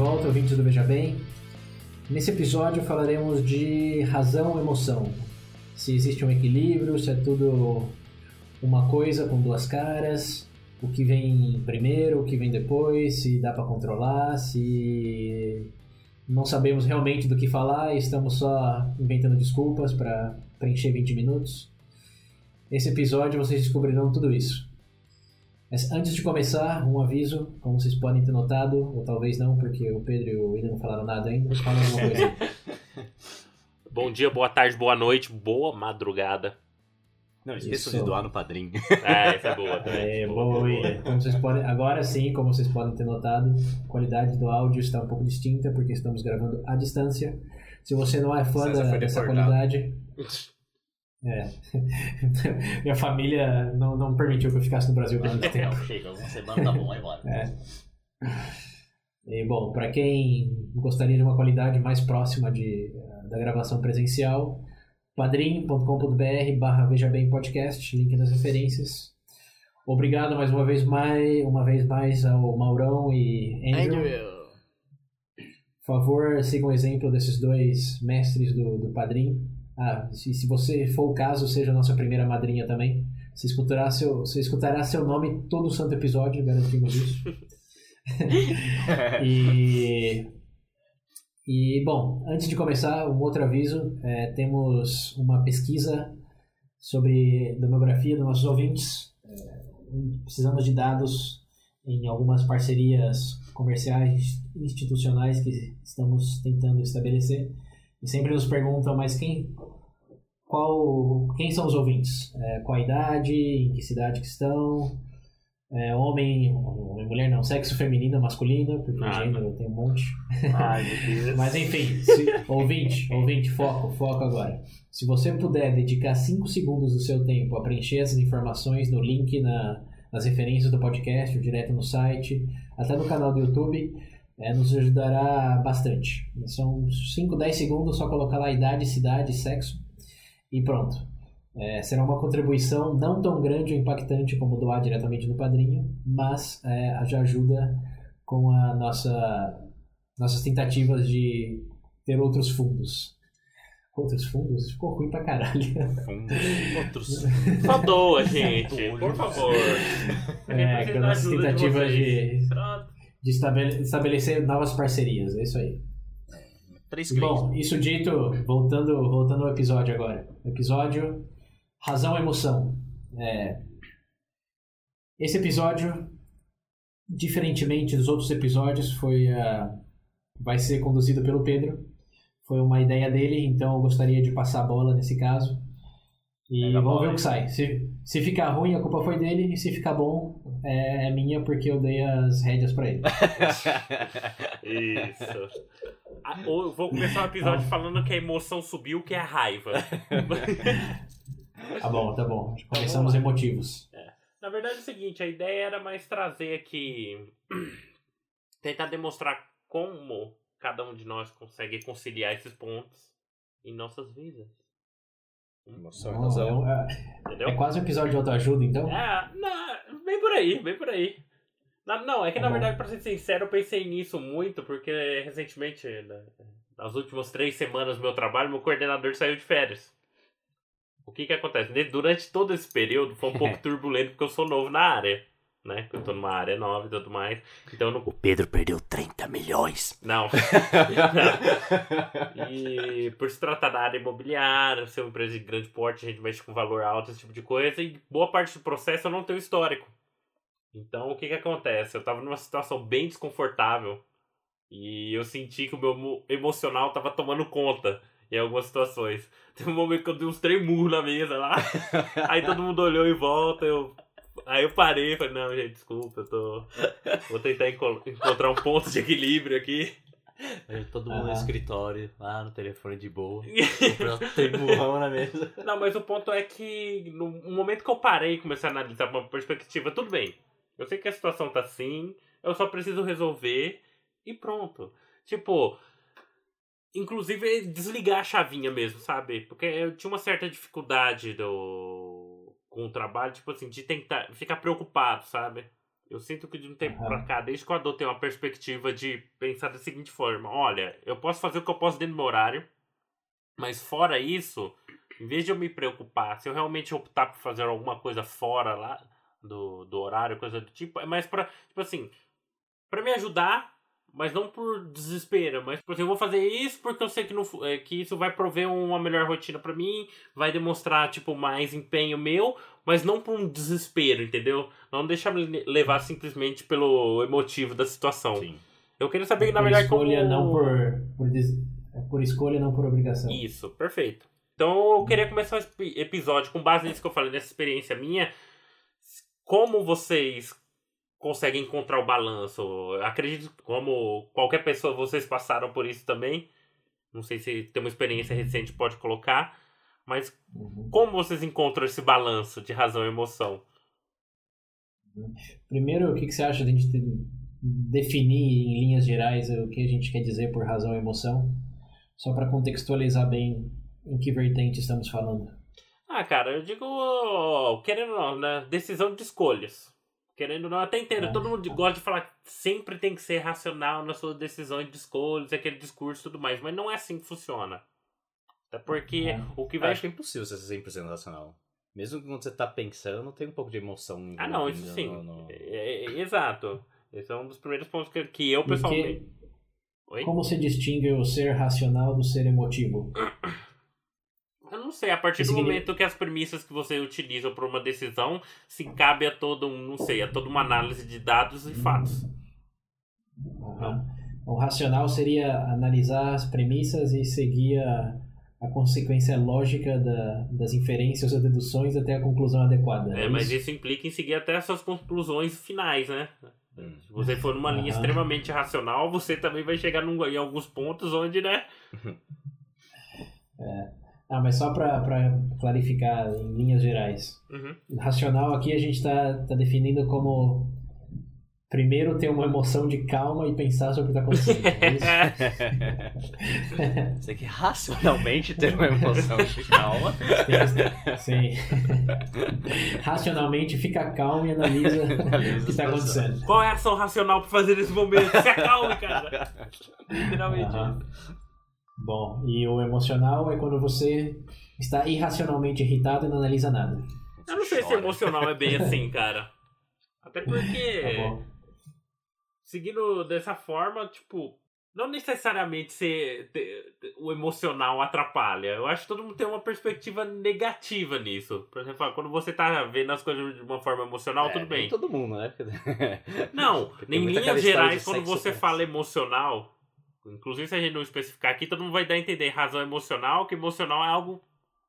volta, ouvintes do Veja Bem. Nesse episódio falaremos de razão e emoção. Se existe um equilíbrio, se é tudo uma coisa com duas caras, o que vem primeiro, o que vem depois, se dá para controlar, se não sabemos realmente do que falar e estamos só inventando desculpas para preencher 20 minutos. Nesse episódio vocês descobrirão tudo isso. Mas antes de começar, um aviso, como vocês podem ter notado, ou talvez não, porque o Pedro e o William não falaram nada ainda, falam alguma coisa. Bom dia, boa tarde, boa noite, boa madrugada. Não, esqueça de doar no padrinho. É, essa é boa também. É, boa, William. Como vocês podem, agora sim, como vocês podem ter notado, a qualidade do áudio está um pouco distinta, porque estamos gravando à distância. Se você não é fã da, dessa qualidade... É. Minha família não, não permitiu que eu ficasse no Brasil por muito tempo. Chega, semana tá bom, vai embora. É. E, bom, para quem gostaria de uma qualidade mais próxima de, da gravação presencial, padrim.com.br barra Veja Bem Podcast, link nas referências. Obrigado mais uma vez mais, uma vez mais ao Maurão e Andrew. Andrew. Por favor, sigam o exemplo desses dois mestres do, do Padrim. Ah, se, se você for o caso, seja a nossa primeira madrinha também. Você escutará seu, você escutará seu nome todo o santo episódio, garantimos isso. e e, bom, antes de começar, um outro aviso: é, temos uma pesquisa sobre demografia dos nossos ouvintes. É, precisamos de dados em algumas parcerias comerciais institucionais que estamos tentando estabelecer. E sempre nos perguntam, mas quem, qual, quem são os ouvintes? É, qual a idade? Em que cidade que estão? É, homem, homem, mulher não, sexo feminino, masculino, porque ah, gênero tem um monte. Ai, meu Deus. Mas enfim, se, ouvinte, ouvinte, foco, foco agora. Se você puder dedicar 5 segundos do seu tempo a preencher essas informações no link, na, nas referências do podcast, direto no site, até no canal do YouTube, é, nos ajudará bastante. São 5, 10 segundos, só colocar lá idade, cidade, sexo e pronto. É, será uma contribuição não tão grande ou impactante como doar diretamente no padrinho, mas é, já ajuda com a nossa nossas tentativas de ter outros fundos. Outros fundos? Ficou ruim pra caralho. Fundos. Outros. Só doa, gente. Por favor. É, com nossas tentativas de, de estabelecer novas parcerias. É isso aí. Bom, isso dito, voltando, voltando ao episódio agora. Episódio Razão e Emoção. É... Esse episódio, diferentemente dos outros episódios, foi uh... vai ser conduzido pelo Pedro. Foi uma ideia dele, então eu gostaria de passar a bola nesse caso. E vamos bola, ver o que sai. Se, se ficar ruim, a culpa foi dele, e se ficar bom, é, é minha porque eu dei as rédeas para ele. Isso. Ah, eu vou começar o episódio falando que a emoção subiu, que é a raiva. Tá bom, tá bom. Começamos emotivos. É. Na verdade é o seguinte, a ideia era mais trazer aqui. tentar demonstrar como cada um de nós consegue conciliar esses pontos em nossas vidas. Emoção oh, razão. É, é, é, quase um episódio de autoajuda, então? É, não, bem por aí, bem por aí. Não, não é que tá na bom. verdade, pra ser sincero, eu pensei nisso muito, porque recentemente, né, nas últimas três semanas do meu trabalho, meu coordenador saiu de férias. O que que acontece? Durante todo esse período foi um pouco turbulento porque eu sou novo na área. Né? Eu tô numa área nova e tudo mais. Então não... O Pedro perdeu 30 milhões. Não. e por se tratar da área imobiliária, ser uma empresa de grande porte, a gente mexe com valor alto, esse tipo de coisa, e boa parte do processo eu não tenho histórico. Então o que que acontece? Eu tava numa situação bem desconfortável e eu senti que o meu emocional tava tomando conta em algumas situações. Teve um momento que eu dei uns três murros na mesa lá. aí todo mundo olhou em volta, eu. Aí eu parei e falei, não, gente, desculpa, eu tô. Vou tentar enco- encontrar um ponto de equilíbrio aqui. Aí Todo mundo no escritório, lá no telefone de boa. Tem murrão na mesa. Não, mas o ponto é que no no momento que eu parei e comecei a analisar uma perspectiva, tudo bem. Eu sei que a situação tá assim, eu só preciso resolver e pronto. Tipo, inclusive desligar a chavinha mesmo, sabe? Porque eu tinha uma certa dificuldade do com o trabalho, tipo assim, de tentar ficar preocupado, sabe? Eu sinto que de um tempo Aham. pra cá, desde que eu adotei uma perspectiva de pensar da seguinte forma: olha, eu posso fazer o que eu posso dentro do meu horário, mas fora isso, em vez de eu me preocupar, se eu realmente optar por fazer alguma coisa fora lá do, do horário, coisa do tipo, é mais pra, tipo assim, pra me ajudar, mas não por desespero, mas por assim, eu vou fazer isso porque eu sei que, não, é, que isso vai prover uma melhor rotina pra mim, vai demonstrar, tipo, mais empenho meu, mas não por um desespero, entendeu? Não deixar me levar simplesmente pelo emotivo da situação. Sim. Eu queria saber que, na por verdade, escolha, como... não por, por, des- é por escolha, não por obrigação. Isso, perfeito. Então eu queria começar epi- episódio com base nisso que eu falei, nessa experiência minha. Como vocês conseguem encontrar o balanço? Acredito como qualquer pessoa, vocês passaram por isso também. Não sei se tem uma experiência recente pode colocar. Mas Uhum. como vocês encontram esse balanço de razão e emoção? Primeiro, o que, que você acha de a gente definir em linhas gerais o que a gente quer dizer por razão e emoção? Só para contextualizar bem em que vertente estamos falando. Ah, cara, eu digo, querendo ou não, né? Decisão de escolhas. Querendo ou não, até entendo. Ah. Todo mundo gosta de falar que sempre tem que ser racional nas suas decisões de escolhas, aquele discurso e tudo mais, mas não é assim que funciona. Até porque Ah. o que Eu vai. acho que é impossível ser 100% racional. Mesmo quando você tá pensando, tem um pouco de emoção. Ah, não, isso sim. no- no- É, é, é, exato. Esse é um dos primeiros pontos que, que eu pessoalmente. Oi? Como se distingue o ser racional do ser emotivo? Não sei, a partir do momento que as premissas que você utiliza para uma decisão se cabe a todo um, não sei, a toda uma análise de dados e fatos. Aham. O racional seria analisar as premissas e seguir a, a consequência lógica da- das inferências ou deduções até a conclusão adequada. É, é mas isso? isso implica em seguir até as suas conclusões finais, né? Hum. Se você for numa linha extremamente racional, você também vai chegar num- em alguns pontos onde, né? Ah, mas só para clarificar em linhas gerais. Uhum. Racional aqui a gente está tá definindo como primeiro ter uma emoção de calma e pensar sobre o que está acontecendo. é isso? Você tem que racionalmente ter uma emoção de calma. Sim. Racionalmente fica calmo e analisa Analisa o que a está acontecendo. Qual é a ação racional pra fazer nesse momento? Se acalme, cara. Literalmente Aham. Bom, e o emocional é quando você está irracionalmente irritado e não analisa nada. Eu não sei se Chora. emocional é bem assim, cara. Até porque, Tá bom? seguindo dessa forma, tipo, não necessariamente ser, o emocional atrapalha. Eu acho que todo mundo tem uma perspectiva negativa nisso. Por exemplo, quando você tá vendo as coisas de uma forma emocional, É, tudo bem. todo mundo, né? Não, em linhas gerais, quando você fala emocional, inclusive se a gente não especificar aqui, todo mundo vai dar a entender razão emocional, que emocional é algo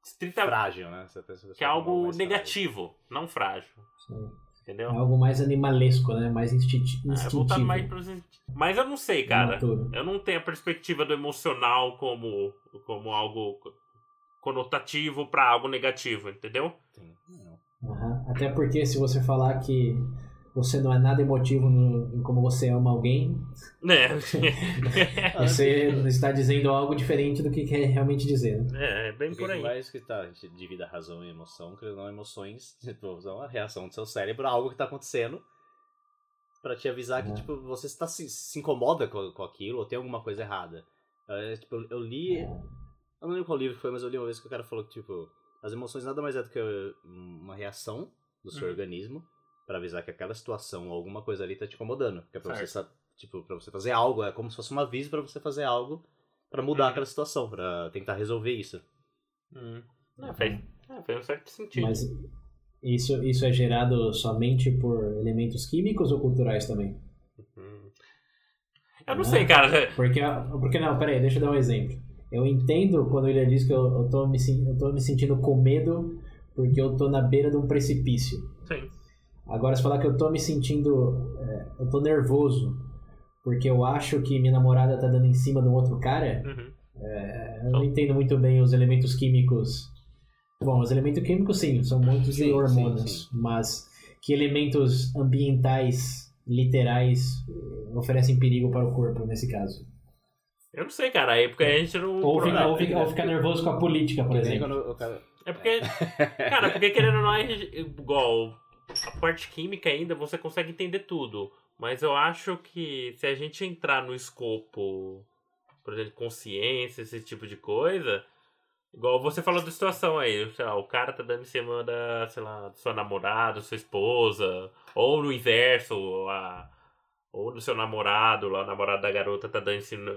estritamente Frágil, né? Você pensa que é algo negativo, não frágil. Sim. Entendeu? É algo mais animalesco, né? Mais instinti- É, voltado instintivo. mais pros... Mas eu não sei, cara. Eu não tenho a perspectiva do emocional como, como algo conotativo pra algo negativo, entendeu? frágil. Não. Aham. Até porque se você falar que você não é nada emotivo no- em como você ama alguém, É. você está dizendo algo diferente do que quer realmente dizer. né? é, é bem por aí. mais que tá, a gente divide a razão e emoção, que não emoções, tipo, são a reação do seu cérebro a algo que tá acontecendo pra te avisar que, Uhum. tipo, você está, se, se incomoda com, com aquilo ou tem alguma coisa errada. É, tipo, eu li, eu não lembro qual livro foi, mas eu li uma vez que o cara falou que, tipo, as emoções nada mais é do que uma reação do seu Uhum. organismo pra avisar que aquela situação ou alguma coisa ali tá te incomodando. Que é pra você, Certo. sa- tipo, pra você fazer algo, é como se fosse um aviso pra você fazer algo pra mudar Uhum. aquela situação, pra tentar resolver isso. Hum. É, faz, é, faz um certo sentido. Mas isso, isso é gerado somente por elementos químicos ou culturais também? Hum. Eu não sei, cara. Porque, porque não, peraí, deixa eu dar um exemplo. Eu entendo quando ele diz que eu, eu, tô me, eu tô me sentindo com medo porque eu tô na beira de um precipício. Sim. Agora, se falar que eu tô me sentindo. é, eu tô nervoso porque eu acho que minha namorada tá dando em cima de um outro cara, Uhum. é, eu não entendo muito bem os elementos químicos. Bom, os elementos químicos sim, são muitos Sim, de hormônios, sim, mas que elementos ambientais, literais, oferecem perigo para o corpo nesse caso? Eu não sei, cara. Aí porque a gente não. Ou, fica- ou fica- ou ficar nervoso com a política, por exemplo. quando o cara- É porque. Cara, porque querendo ou não, a gente- igual. A parte química ainda você consegue entender tudo. Mas eu acho que se a gente entrar no escopo, por exemplo, consciência, esse tipo de coisa. Igual você falou da situação aí, sei lá, o cara tá dando em cima da, sei lá, sua namorada, sua esposa, ou no inverso, a, ou do seu namorado, lá, o namorado da garota tá dando em cima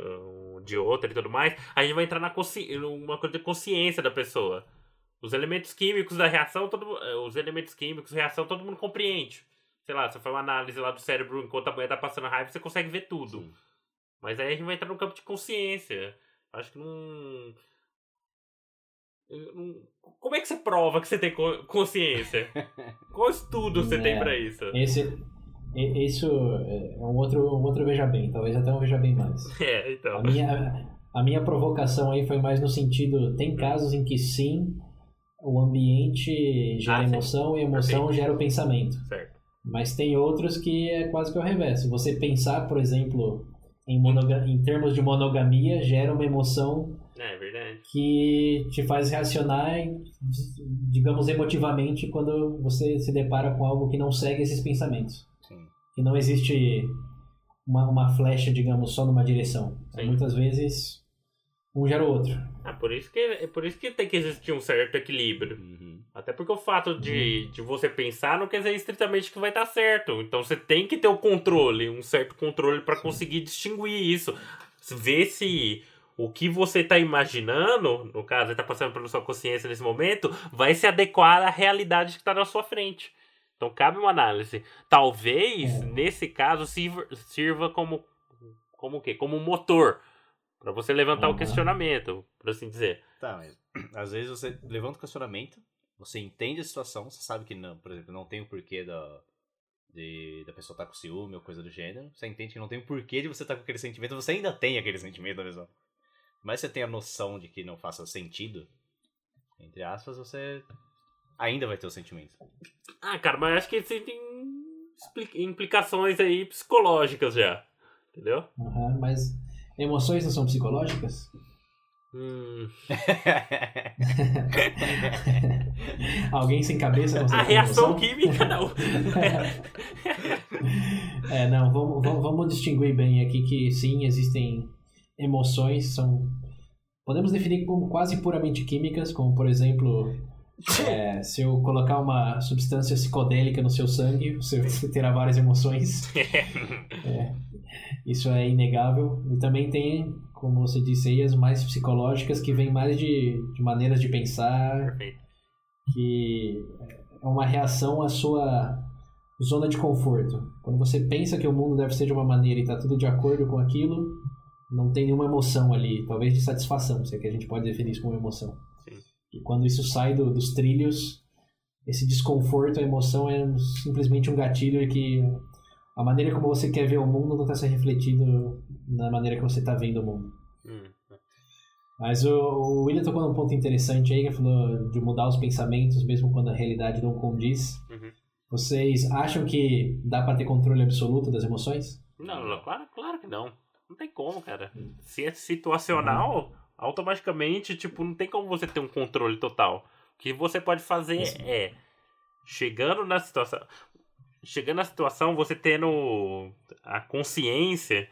de outra e tudo mais, a gente vai entrar na consci... uma coisa de consciência da pessoa. Os elementos químicos da reação, todo, eh, os elementos químicos, reação, todo mundo compreende. Sei lá, você faz uma análise lá do cérebro enquanto a mulher tá passando raiva, você consegue ver tudo. Sim. Mas aí a gente vai entrar no campo de consciência. Acho que não. Como é que você prova que você tem co- consciência? Qual estudo você tem É. pra isso? Esse, isso é um outro, um outro veja bem, talvez até um veja bem mais. É, então. A minha, a minha provocação aí foi mais no sentido, tem casos em que sim, o ambiente gera Ah, sim. emoção e emoção Perfeito. gera o pensamento. Certo. Mas tem outros que é quase que o reverso. Você pensar, por exemplo, em, monoga- em termos de monogamia, gera uma emoção É, é verdade. que te faz reacionar, digamos, emotivamente quando você se depara com algo que não segue esses pensamentos. Sim. Que não existe uma, uma flecha, digamos, só numa direção. Sim. Muitas vezes, um gera o outro. Ah, por isso que, é por isso que tem que existir um certo equilíbrio. Uhum. Até porque o fato de, de você pensar não quer dizer estritamente que vai estar certo. Então você tem que ter o controle, um certo controle para conseguir distinguir isso. Ver se o que você está imaginando, no caso, está passando pela sua consciência nesse momento, vai se adequar à realidade que está na sua frente. Então cabe uma análise. Talvez, É. nesse caso, sirva, sirva como, como o quê? Como um motor. Para você levantar o Uhum. questionamento, por assim dizer. Tá, mas às vezes você levanta o questionamento, você entende a situação, você sabe que não, por exemplo, não tem o porquê da, de, da pessoa estar com ciúme ou coisa do gênero, você entende que não tem o porquê de você estar com aquele sentimento, você ainda tem aquele sentimento mesmo. Mas você tem a noção de que não faça sentido, entre aspas, você ainda vai ter o sentimento. Ah, cara, mas acho que existem implicações aí psicológicas já. Entendeu? Aham, mas emoções não são psicológicas? Hum. Alguém sem cabeça consegue A reação emoção? química não. É, não, vamos, vamos, vamos distinguir bem aqui que sim, existem emoções, são. Podemos definir como quase puramente químicas, como por exemplo, é, se eu colocar uma substância psicodélica no seu sangue, você terá várias emoções. É, isso é inegável. E também tem, como você disse aí, as mais psicológicas que vêm mais de, de maneiras de pensar, Perfeito. que é uma reação à sua zona de conforto. Quando você pensa que o mundo deve ser de uma maneira e está tudo de acordo com aquilo, não tem nenhuma emoção ali, talvez de satisfação, se é que a gente pode definir isso como emoção. E quando isso sai do- dos trilhos, esse desconforto, a emoção é simplesmente um gatilho que a maneira como você quer ver o mundo não está se refletindo na maneira que você está vendo o mundo. Hum. Mas o, o William tocou num ponto interessante aí, que ele falou de mudar os pensamentos, mesmo quando a realidade não condiz. Uhum. Vocês acham que dá pra ter controle absoluto das emoções? Não, não, claro, claro que não. Não tem como, cara. Se é situacional, automaticamente, tipo, não tem como você ter um controle total. O que você pode fazer Isso. é, chegando na situação. Chegando na situação, você tendo a consciência.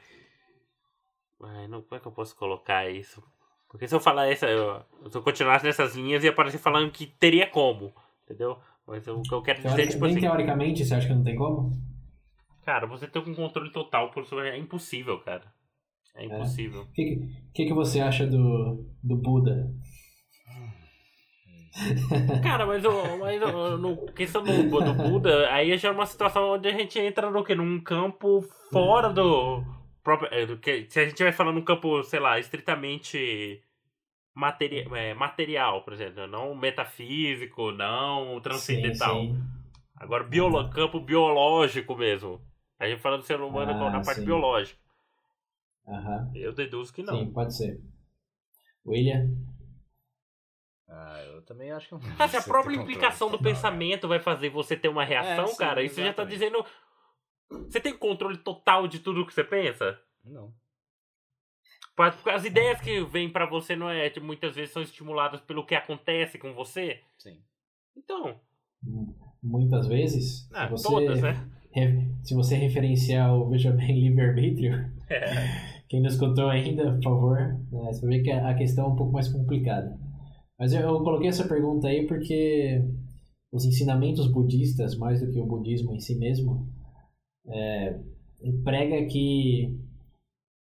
Ai, não, como é que eu posso colocar isso? Porque se eu falar essa. Eu, se eu continuasse nessas linhas, ia parecer falando que teria como. Entendeu? Mas eu- o que eu quero dizer, Teori- tipo assim. teoricamente, você acha que não tem como? Cara, você ter um controle total por sobre é impossível, cara. É impossível. O que, que- que, que você acha do, do Buda? Cara, mas, o- mas o- no questão do, do Buda, aí já é uma situação onde a gente entra no quê? Num campo fora do próprio. é, do que, se a gente vai falando num campo, sei lá, estritamente é, material, por exemplo, não metafísico, não transcendental. Sim, sim. Agora, biolo campo biológico mesmo. A gente falando do ser humano Ah, na parte sim. biológica. Aham. Eu deduzo que não. Sim, pode ser. William? Ah, eu também acho que não. Ah, se a própria implicação do pensamento vai fazer você ter uma reação, É, sim, cara, isso já tá exatamente. dizendo. Você tem controle total de tudo que você pensa? Não. Pa- As ideias que vêm pra você não é tipo, muitas vezes são estimuladas pelo que acontece com você. Sim. Então, Muitas vezes, ah, você, todas, né? Se você referenciar o Veja Bem Livre-Arbítrio, É. quem não escutou ainda, por favor, né, você vê que a a questão é um pouco mais complicada. Mas eu, eu coloquei essa pergunta aí porque os ensinamentos budistas, mais do que o budismo em si mesmo, é, prega que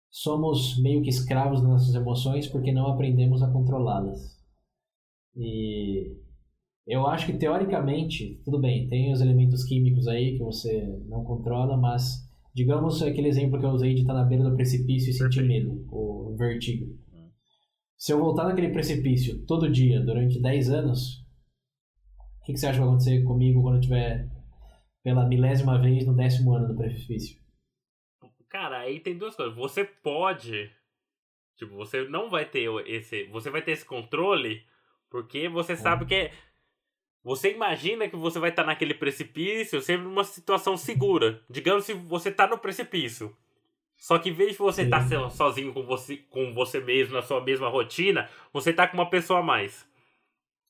somos meio que escravos das nossas emoções porque não aprendemos a controlá-las. E eu acho que teoricamente, tudo bem, tem os elementos químicos aí que você não controla, mas digamos aquele exemplo que eu usei de estar na beira do precipício e sentir medo, o vertigo. Se eu voltar naquele precipício todo dia durante 10 anos, o que, que você acha que vai acontecer comigo quando eu estiver pela milésima vez no décimo ano do precipício? Cara, aí tem duas coisas. Você pode. Tipo, você não vai ter esse. Você vai ter esse controle porque você sabe que é. Você imagina que você vai estar naquele precipício sempre numa situação segura. Digamos se você tá no precipício. Só que em vez de você estar so- sozinho com você, com você mesmo, na sua mesma rotina, você tá com uma pessoa a mais.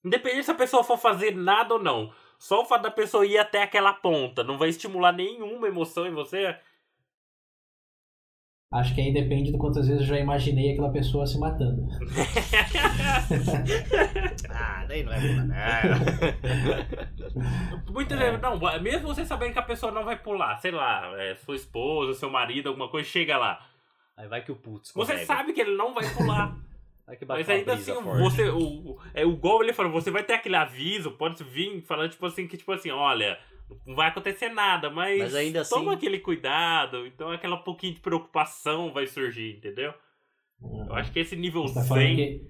Independente se a pessoa for fazer nada ou não. Só o fato da pessoa ir até aquela ponta não vai estimular nenhuma emoção em você. Acho que aí depende do quantas vezes eu já imaginei aquela pessoa se matando. Ah, daí não é boa, né? Muitas É. vezes, não, mesmo você sabendo que a pessoa não vai pular, sei lá, é, sua esposa, seu marido, alguma coisa, chega lá. Aí vai que o putz. Você sabe que ele não vai pular. Vai que bate mas ainda assim, forte. você. O, o- é o gol ele falou, você vai ter aquele aviso, pode vir falando, tipo assim, que tipo assim, olha, não vai acontecer nada, mas, Mas ainda assim- toma aquele cuidado, então aquela pouquinho de preocupação vai surgir, entendeu? Eu acho que esse nível Você tá falando 100, que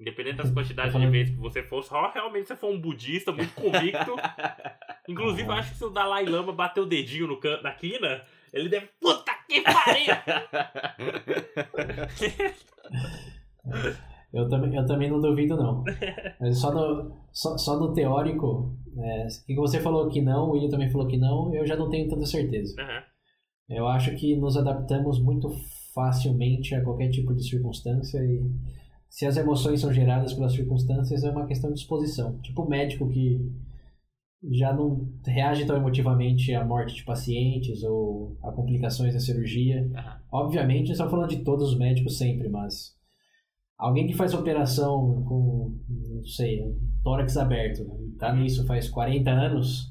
independente das quantidades Tá de vezes que você for, só realmente você for um budista muito convicto. Inclusive, eu acho que se o Dalai Lama bater o dedinho no canto, na quina, ele deve. Puta que pariu! Eu também, eu também não duvido, não. Mas só no, só, só no teórico, é, que você falou que não, o William também falou que não, eu já não tenho tanta certeza. Aham. Eu acho que nos adaptamos muito facilmente a qualquer tipo de circunstância e se as emoções são geradas pelas circunstâncias é uma questão de disposição. Tipo o médico que já não reage tão emotivamente à morte de pacientes ou a complicações da cirurgia. Aham. Obviamente, estamos falando de todos os médicos sempre, mas alguém que faz operação com, não sei, um tórax aberto, e tá nisso faz 40 anos,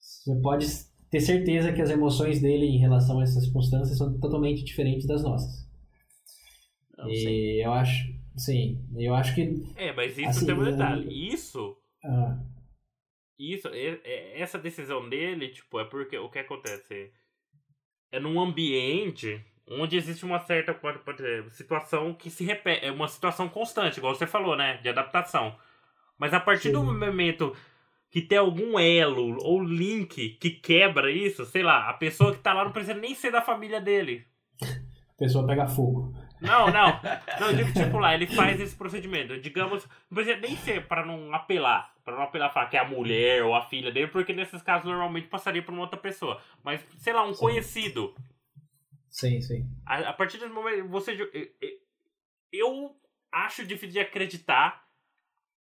você pode ter certeza que as emoções dele em relação a essas circunstâncias são totalmente diferentes das nossas. Não. E eu acho, sim, eu acho que É, mas isso Assim, tem um eu- detalhe. Isso, ah, isso, essa decisão dele, tipo, é porque o que acontece? É num ambiente onde existe uma certa pode, pode dizer, situação que se repete, é uma situação constante, igual você falou, né? De adaptação. Mas a partir do Sim. momento que tem algum elo ou link que quebra isso, sei lá, a pessoa que tá lá não precisa nem ser da família dele. a pessoa pega fogo. Não, não. Não, eu digo, tipo, lá, ele faz esse procedimento. Digamos, não precisa nem ser pra não apelar. Pra não apelar falar que é a mulher ou a filha dele, porque nesses casos normalmente passaria por uma outra pessoa. Mas, sei lá, um Sim. conhecido. Sim, sim. A, a partir desse momento, você. eu- acho difícil de acreditar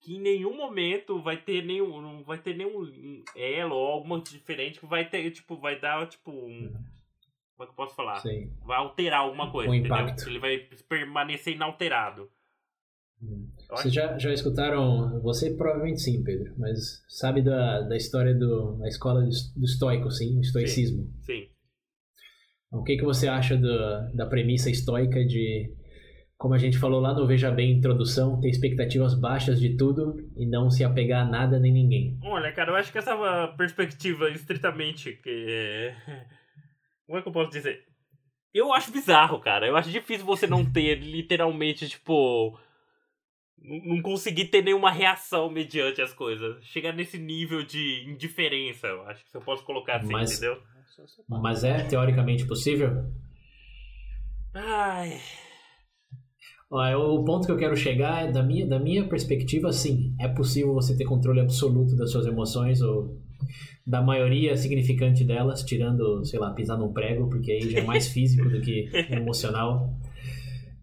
que em nenhum momento vai ter nenhum. Não vai ter nenhum elo ou alguma diferente que vai ter, tipo, vai dar, tipo, um. Como é que eu posso falar? sim. Vai alterar alguma coisa, Um entendeu? impacto. Ele vai permanecer inalterado. Hum. Vocês já, já escutaram, você provavelmente sim, Pedro, mas sabe da, da história do, da escola do, do estoico, sim, o estoicismo? Sim. O que, que você acha do, da premissa estoica de, como a gente falou lá no Veja Bem Introdução, ter expectativas baixas de tudo e não se apegar a nada nem ninguém? Olha, cara, eu acho que essa é perspectiva estritamente que. Como é que eu posso dizer? Eu acho bizarro, cara. Eu acho difícil você não ter literalmente, tipo. não não conseguir ter nenhuma reação mediante as coisas. Chegar nesse nível de indiferença, eu acho que eu posso colocar assim, Mas- entendeu? Mas é teoricamente possível? Ai. É o ponto que eu quero chegar é da minha, da minha perspectiva, sim. É possível você ter controle absoluto das suas emoções ou da maioria significante delas, tirando, sei lá, pisar num prego, porque aí já é mais físico do que emocional.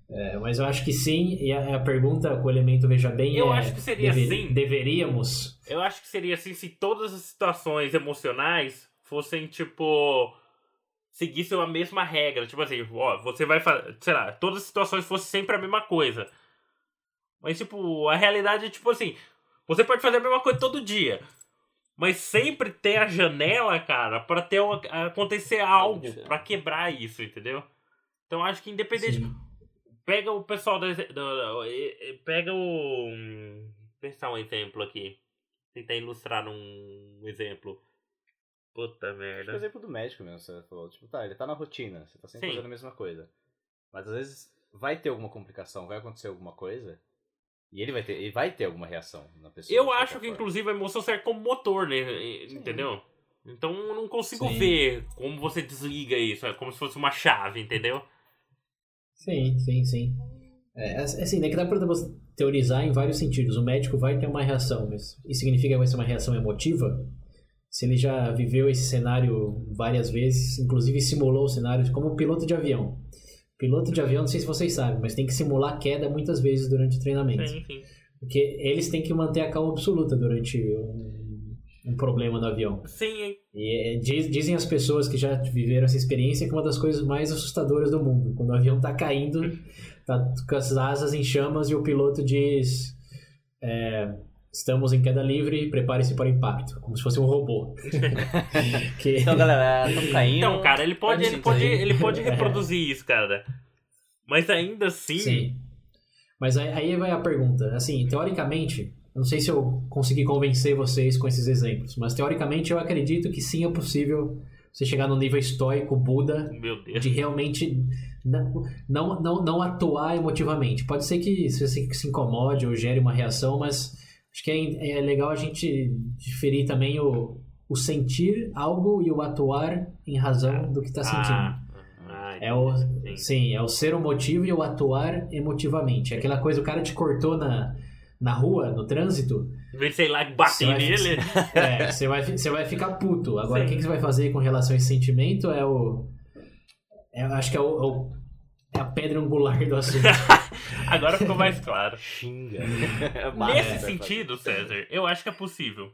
É, mas eu acho que sim, e a, a pergunta com o elemento veja bem Eu é... acho que seria sim. Deveríamos? Eu acho que seria assim se todas as situações emocionais fossem, tipo. seguissem a mesma regra. Tipo assim, ó, você vai fazer. Sei lá, todas as situações fossem sempre a mesma coisa. Mas, tipo, a realidade é tipo assim: você pode fazer a mesma coisa todo dia. Mas sempre ter a janela, cara, pra ter uma- acontecer algo pra quebrar isso, entendeu? Então acho que independente. Sim. Pega o pessoal da. pega o. Pensar um exemplo aqui. Tentar ilustrar num exemplo. Puta Acho que é o merda. exemplo do médico mesmo, você falou. Tipo, tá, ele tá na rotina, você tá sempre Sim. fazendo a mesma coisa. Mas às vezes vai ter alguma complicação, vai acontecer alguma coisa. E ele vai ter, ele vai ter alguma reação na pessoa. Eu acho que forma. inclusive a emoção serve como motor, né? E- Entendeu? Então eu não consigo Sim. ver como você desliga isso. É como se fosse uma chave, entendeu? Sim, sim, sim. É, assim, né, que dá pra você teorizar em vários sentidos. O médico vai ter uma reação, mas isso significa que vai ser uma reação emotiva? Se ele já viveu esse cenário várias vezes, inclusive simulou o cenário como piloto de avião. Piloto de avião, não sei se vocês sabem, mas tem que simular queda muitas vezes durante o treinamento. Sim, sim. Porque eles têm que manter a calma absoluta durante um, um problema no avião. Sim, hein? E é, diz- dizem as pessoas que já viveram essa experiência que é uma das coisas mais assustadoras do mundo. Quando o avião tá caindo, tá com as asas em chamas e o piloto diz: é, Estamos em queda livre, prepare-se para o impacto. Como se fosse um robô. que, Então, galera, estamos caindo. Então, cara, ele pode, Pode ele pode, ele pode É. reproduzir isso, cara. Mas ainda assim. Sim. Mas aí, vai a pergunta. Assim, teoricamente, não sei se eu consegui convencer vocês com esses exemplos, mas teoricamente eu acredito que sim é possível você chegar no nível estoico, Buda, Meu Deus. de realmente não, não, não, não atuar emotivamente. Pode ser que você se se incomode ou gere uma reação, mas acho que é, é legal a gente diferir também o, o sentir algo e o atuar em razão do que está sentindo. Ah, ah, É o, sim, é o ser o motivo e o atuar emotivamente. É Aquela coisa, o cara te cortou na, na rua, no trânsito, sei lá, bater vai- nele. é, você, vai, você vai ficar puto. Agora, o Sim. que, que você vai fazer com relação a esse sentimento é o. é- acho que é, o, é o- é a pedra angular do assunto. Agora ficou mais claro. Xinga. Nesse sentido, César, eu acho que é possível.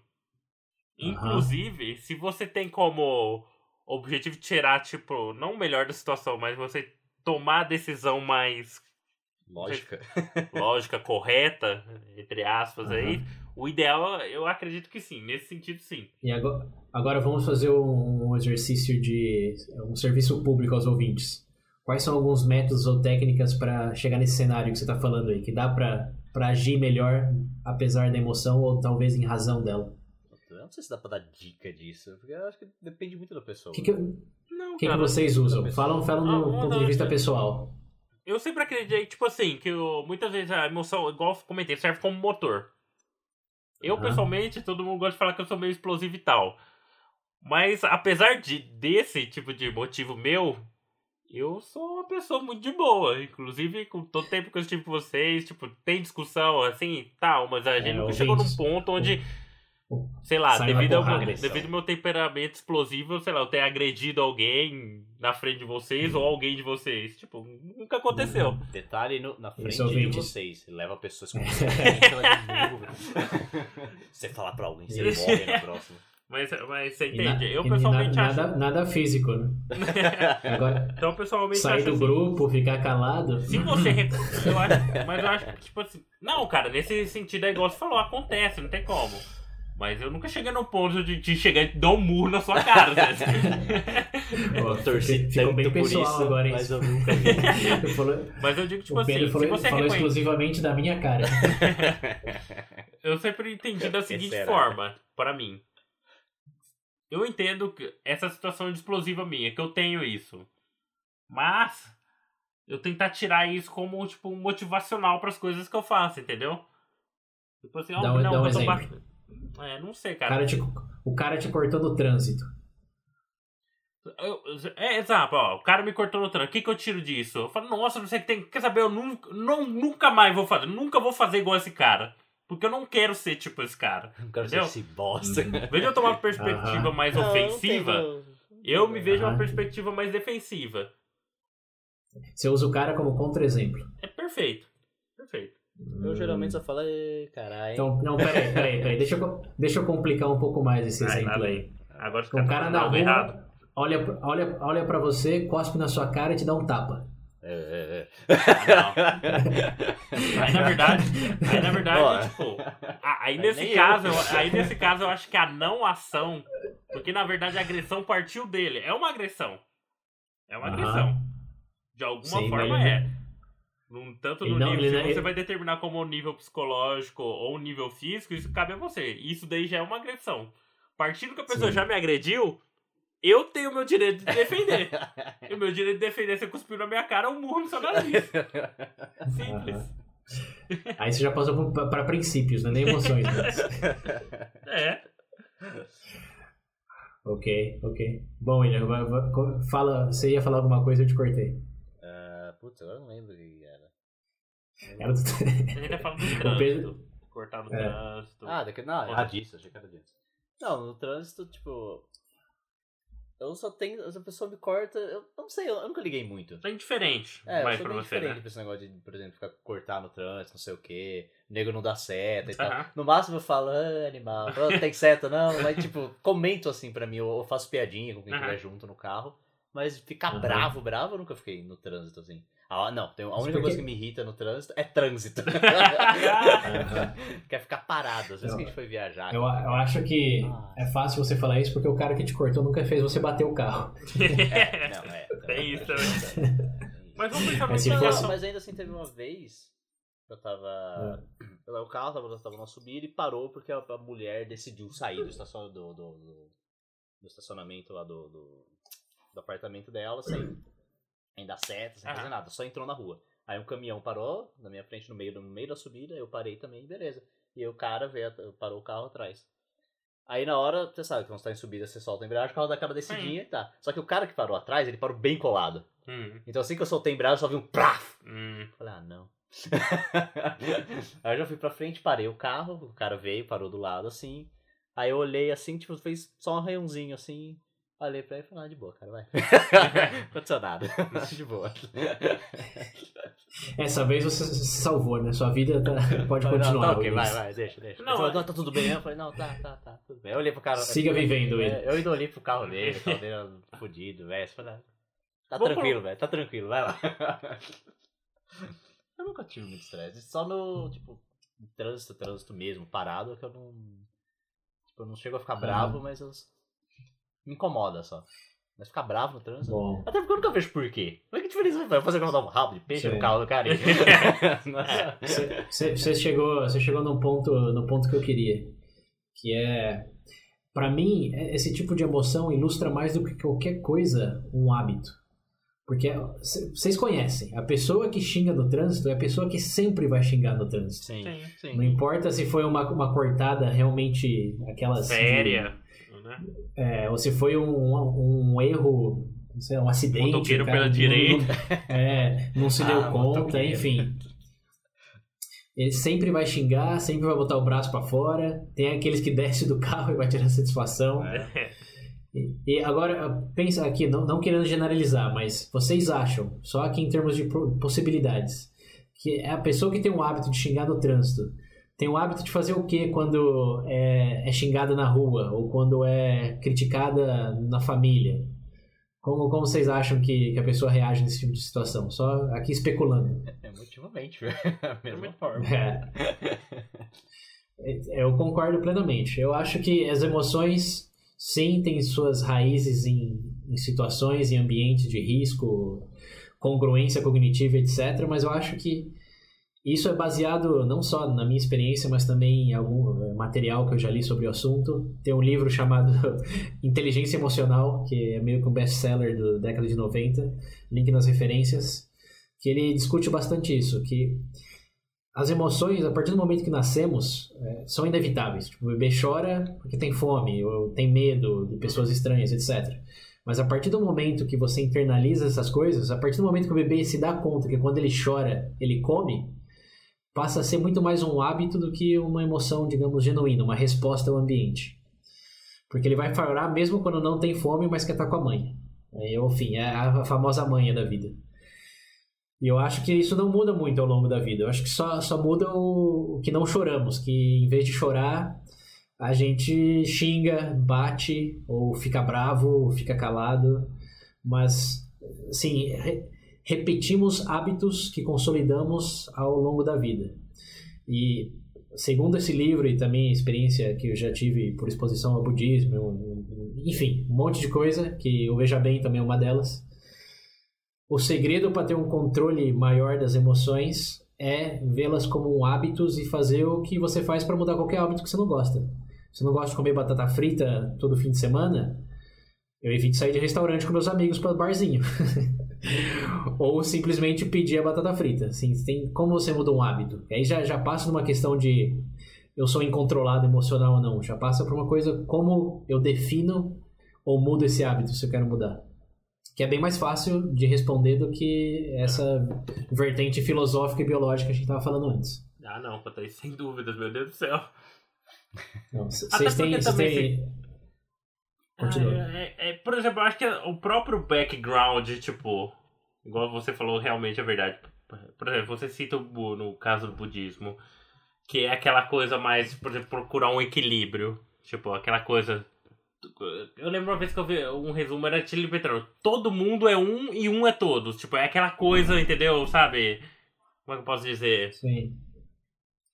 Inclusive, se você tem como objetivo tirar, tipo, não o melhor da situação, mas você tomar a decisão mais Lógica. lógica, correta, entre aspas aí, Aham. o ideal, eu acredito que sim. Nesse sentido, sim. E agora, agora vamos fazer um, um exercício de. um serviço público aos ouvintes. Quais são alguns métodos ou técnicas para chegar nesse cenário que você está falando aí? Que dá para agir melhor, apesar da emoção ou talvez em razão dela? Eu não sei se dá pra dar dica disso, porque eu acho que depende muito da pessoa. O que, que, Não, que, que cara, vocês usam? Falam, falam Ah, do ponto não, de vista não. pessoal. Eu sempre acreditei, tipo assim, que eu- muitas vezes a emoção, igual eu comentei, serve como motor. Eu, Aham. pessoalmente, todo mundo gosta de falar que eu sou meio explosivo e tal. Mas, apesar de, desse tipo de motivo meu, eu sou uma pessoa muito de boa. Inclusive, com todo o tempo que eu estive com vocês, tipo, tem discussão assim tal, mas a gente É, nunca chegou num ponto onde, sei lá, Sai devido ao, meu, devido ao meu temperamento explosivo, sei lá, eu ter agredido alguém na frente de vocês ou alguém de vocês. Tipo, nunca aconteceu. Detalhe no- na frente Esse de vocês. Leva pessoas com Você falar pra alguém, você morre na próxima. Mas, mas você E na- entende? eu pessoalmente nada, acho. nada, nada físico, né? Agora, Então, eu pessoalmente sair acho do assim, grupo, ficar calado. Se você. Eu acho, mas eu acho que, tipo assim. Não, cara, nesse sentido é igual você falou, acontece, não tem como. Mas eu nunca cheguei no ponto de, de chegar e dar um murro na sua cara. né? Ó, Torci ficou tanto bem por pessoal isso, agora, hein? mas eu nunca vi. Eu falou- Mas eu digo, tipo o Pedro assim, falou, se você falou reconhece. exclusivamente da minha cara. Eu sempre entendi da seguinte forma, para mim. Eu entendo que essa situação de explosiva minha, que eu tenho isso. Mas eu tentar tirar isso como tipo um motivacional para as coisas que eu faço, entendeu? Tipo assim, Dá ó, um- não, dá um exemplo. É, não sei, O cara. cara te, o cara te cortou no trânsito. Eu- é, exato, ó, o cara me cortou no trânsito. O que, que eu tiro disso? Eu falo, nossa, não sei o que tem. Quer saber? Eu nunca, não, nunca mais vou fazer. Nunca vou fazer igual esse cara. Porque eu não quero ser tipo esse cara. Não quero ser Entendeu? esse bosta. Em vez de eu tomar uma perspectiva mais Não, não ofensiva, tenho- eu me vejo uma perspectiva mais defensiva. Você usa o cara como contra-exemplo. É perfeito. Perfeito. Eu geralmente só falo, "Ê, caralho. Então, não, peraí, peraí, peraí. Deixa eu, deixa eu complicar um pouco mais esse Ai, exemplo aí. aí. Agora você O tá cara na rua errado. olha, olha, olha pra você, cospe na sua cara e te dá um tapa. É, é, Aí na verdade, aí na verdade, tipo, aí nesse caso, eu. aí nesse caso eu acho que a não ação, porque na verdade a agressão partiu dele, é uma agressão. É uma agressão. De alguma Sim, forma ele- é. Num- tanto no não- nível, se não- você ele- vai determinar como um nível psicológico ou um nível físico, isso cabe a você. Isso daí já é uma agressão. Partindo que a pessoa Sim. já me agrediu, eu tenho o meu direito de defender. e o meu direito de defender, você cuspiu na minha cara, eu murro no seu nariz. Simples. Aham. Aí você já passou pra princípios, né? nem emoções. Mas... É. ok, ok. Bom, William, fala, você ia falar alguma coisa, eu te cortei. Ah, Putz, agora eu não lembro o que era. Era do- tá falando do trânsito. Pedro- Cortar no É. trânsito. Ah, daqui, não, Outra. ah, disso, achei que era disso. Não, no trânsito, tipo. Eu só tenho. Se a pessoa me corta, eu não sei, eu nunca liguei muito. É indiferente. É, eu mais sou pra bem você, diferente né? pra esse negócio de, por exemplo, ficar cortar no trânsito, não sei o quê. Nego não dá seta e tal. No máximo eu falo, ah, animal, não tem seta não. Mas, tipo, comento assim pra mim, ou eu faço piadinha com quem estiver junto no carro. Mas ficar Aham. bravo, bravo, eu nunca fiquei no trânsito, assim. Ah, não, tem, a única por coisa que me irrita no trânsito é trânsito. Quer ficar parado. Às vezes Eu- que a gente foi viajar. Eu, eu acho que Ah. é fácil você falar isso porque o cara que te cortou nunca fez você bater o carro. É, não, é. Tem isso também. Mas vamos pensar Mas Não, fosse- mas ainda assim teve uma vez que eu tava. O carro tava, tava na subida e parou porque a, a mulher decidiu sair do, estacion, do, do, do- do estacionamento lá do, do, do apartamento dela sem, dar seta, sem fazer nada, só entrou na rua. Aí um caminhão parou na minha frente no meio, no meio da subida, eu parei também, beleza. E o cara veio, parou o carro atrás. Aí na hora, você sabe, quando você tá em subida, você solta a embreagem, o carro dá aquela descidinha e tá. Só que o cara que parou atrás, ele parou bem colado. Hum, Então assim que eu soltei a embreagem, eu só vi um praf! hum. Falei, ah, não. aí eu já fui pra frente, parei o carro, o cara veio, parou do lado assim. Aí eu olhei assim, tipo, fez só um arranhãozinho assim. Olhei pra ele e falei, ah, de boa, cara, vai. Não aconteceu nada. de boa. Essa vez você se salvou, né? Sua vida tá- pode Falei, não, continuar. tá ok, vai, vai, deixa, deixa. Não, falou, é- não, tá tudo bem. Eu falei, não, tá, tá, tá, tudo bem. Eu olhei pro cara. Siga vivendo, É, ele. eu ainda olhei pro carro dele, o carro dele era fudido, velho. Falei, ah, tá Vou tranquilo, velho, tá tranquilo, vai lá. eu nunca tive muito estresse, só no, tipo, no trânsito, trânsito mesmo, parado, que eu não. Tipo, eu não chego a ficar bravo, mas eu. Me incomoda só. Mas ficar bravo no trânsito. Bom, Até porque eu nunca vejo por quê. Mas que diferença vai fazer quando eu dar um rabo de peixe Sim. no carro do cara? Você- chegou, você chegou no ponto, no ponto que eu queria, que é, Pra mim, é- esse tipo de emoção ilustra mais do que qualquer coisa um hábito. Porque vocês conhecem, a pessoa que xinga no trânsito é a pessoa que sempre vai xingar no trânsito. Sim, Sim. sim. Não importa se foi uma, uma cortada realmente aquelas de- Séria. Né? É, ou se foi um, um, um erro, não sei, um acidente. Motoqueiro cara pela não- direita. não- é, não se deu Ah, conta, motoqueiro. enfim. Ele sempre vai xingar, sempre vai botar o braço pra fora. Tem aqueles que desce do carro e vai tirar satisfação. É. E, e agora, pensa aqui, não, não querendo generalizar, mas vocês acham, só aqui em termos de possibilidades, que é a pessoa que tem um hábito de xingar no trânsito, tem o hábito de fazer o que quando é, é xingada na rua ou quando é criticada na família? Como, como vocês acham que, que a pessoa reage nesse tipo de situação? Só aqui especulando. Emotivamente, a mesma forma. É. Eu concordo plenamente. Eu acho que as emoções, sim, têm suas raízes em, em situações, em ambientes de risco, congruência cognitiva, etc. Mas eu acho que isso é baseado não só na minha experiência, mas também em algum eh, material que eu já li sobre o assunto. Tem um livro chamado Inteligência Emocional, que é meio que um best-seller da década de 90, link nas referências, que ele discute bastante isso, que as emoções, a partir do momento que nascemos, é, são inevitáveis. Tipo, o bebê chora porque tem fome, ou tem medo de pessoas estranhas, etc. Mas a partir do momento que você internaliza essas coisas, a partir do momento que o bebê se dá conta que quando ele chora, ele come, passa a ser muito mais um hábito do que uma emoção, digamos, genuína, uma resposta ao ambiente. Porque ele vai chorar mesmo quando não tem fome, mas quer estar com a mãe. Aí, enfim, é a famosa manha da vida. E eu acho que isso não muda muito ao longo da vida. Eu acho que só, só muda o, o que não choramos, que em vez de chorar, a gente xinga, bate, ou fica bravo, ou fica calado. Mas, assim, repetimos hábitos que consolidamos ao longo da vida. E, segundo esse livro e também a experiência que eu já tive por exposição ao budismo, enfim, um monte de coisa, que o Veja Bem também é uma delas o segredo para ter um controle maior das emoções é vê-las como hábitos e fazer o que você faz para mudar qualquer hábito que você não gosta. Se não gosta de comer batata frita todo fim de semana, eu evito sair de restaurante com meus amigos para barzinho. Ou simplesmente pedir a batata frita. Assim, tem como você muda um hábito. Aí já, já passa numa questão de eu sou incontrolado emocional ou não. Já passa para uma coisa como eu defino ou mudo esse hábito se eu quero mudar que é bem mais fácil de responder do que essa vertente filosófica e biológica que a gente estava falando antes. Ah, não, Patrícia, sem dúvidas, meu Deus do céu. Vocês têm. Cês têm... Ah, é, é, é, por exemplo, eu acho que o próprio background, tipo, igual você falou, realmente é verdade. Por exemplo, você cita o, no caso do budismo, que é aquela coisa mais, por exemplo, procurar um equilíbrio. Tipo, aquela coisa eu lembro uma vez que eu vi um resumo, era Chile Petróleo. Todo mundo é um e um é todos. Tipo, é aquela coisa, entendeu? Sabe? Como é que eu posso dizer? Sim.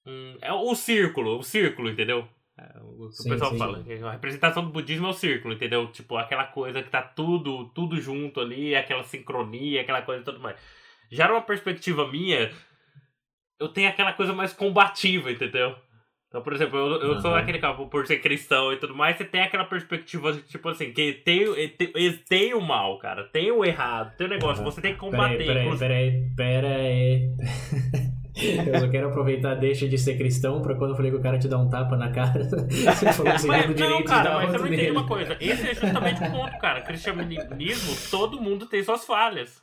Hum, é o círculo, o círculo, entendeu? É, o, sim, pessoal sim. fala. A representação do budismo é o círculo, entendeu? Tipo, aquela coisa que tá tudo, tudo junto ali, aquela sincronia, aquela coisa e tudo mais. Já numa perspectiva minha, eu tenho aquela coisa mais combativa, entendeu? Então, por exemplo, eu, eu uhum. sou aquele cara, por ser cristão e tudo mais, você tem aquela perspectiva, tipo assim, que tem, tem, tem o mal, cara, tem o errado, tem o negócio, uhum. você tem que combater. Peraí, peraí, peraí, peraí. Eu só quero aproveitar, deixa de ser cristão, pra quando eu falei que o cara te dá um tapa na cara, você falou que você mas, não, cara, mas você não entende uma coisa. Esse é justamente o ponto, cara. Cristianismo, todo mundo tem suas falhas.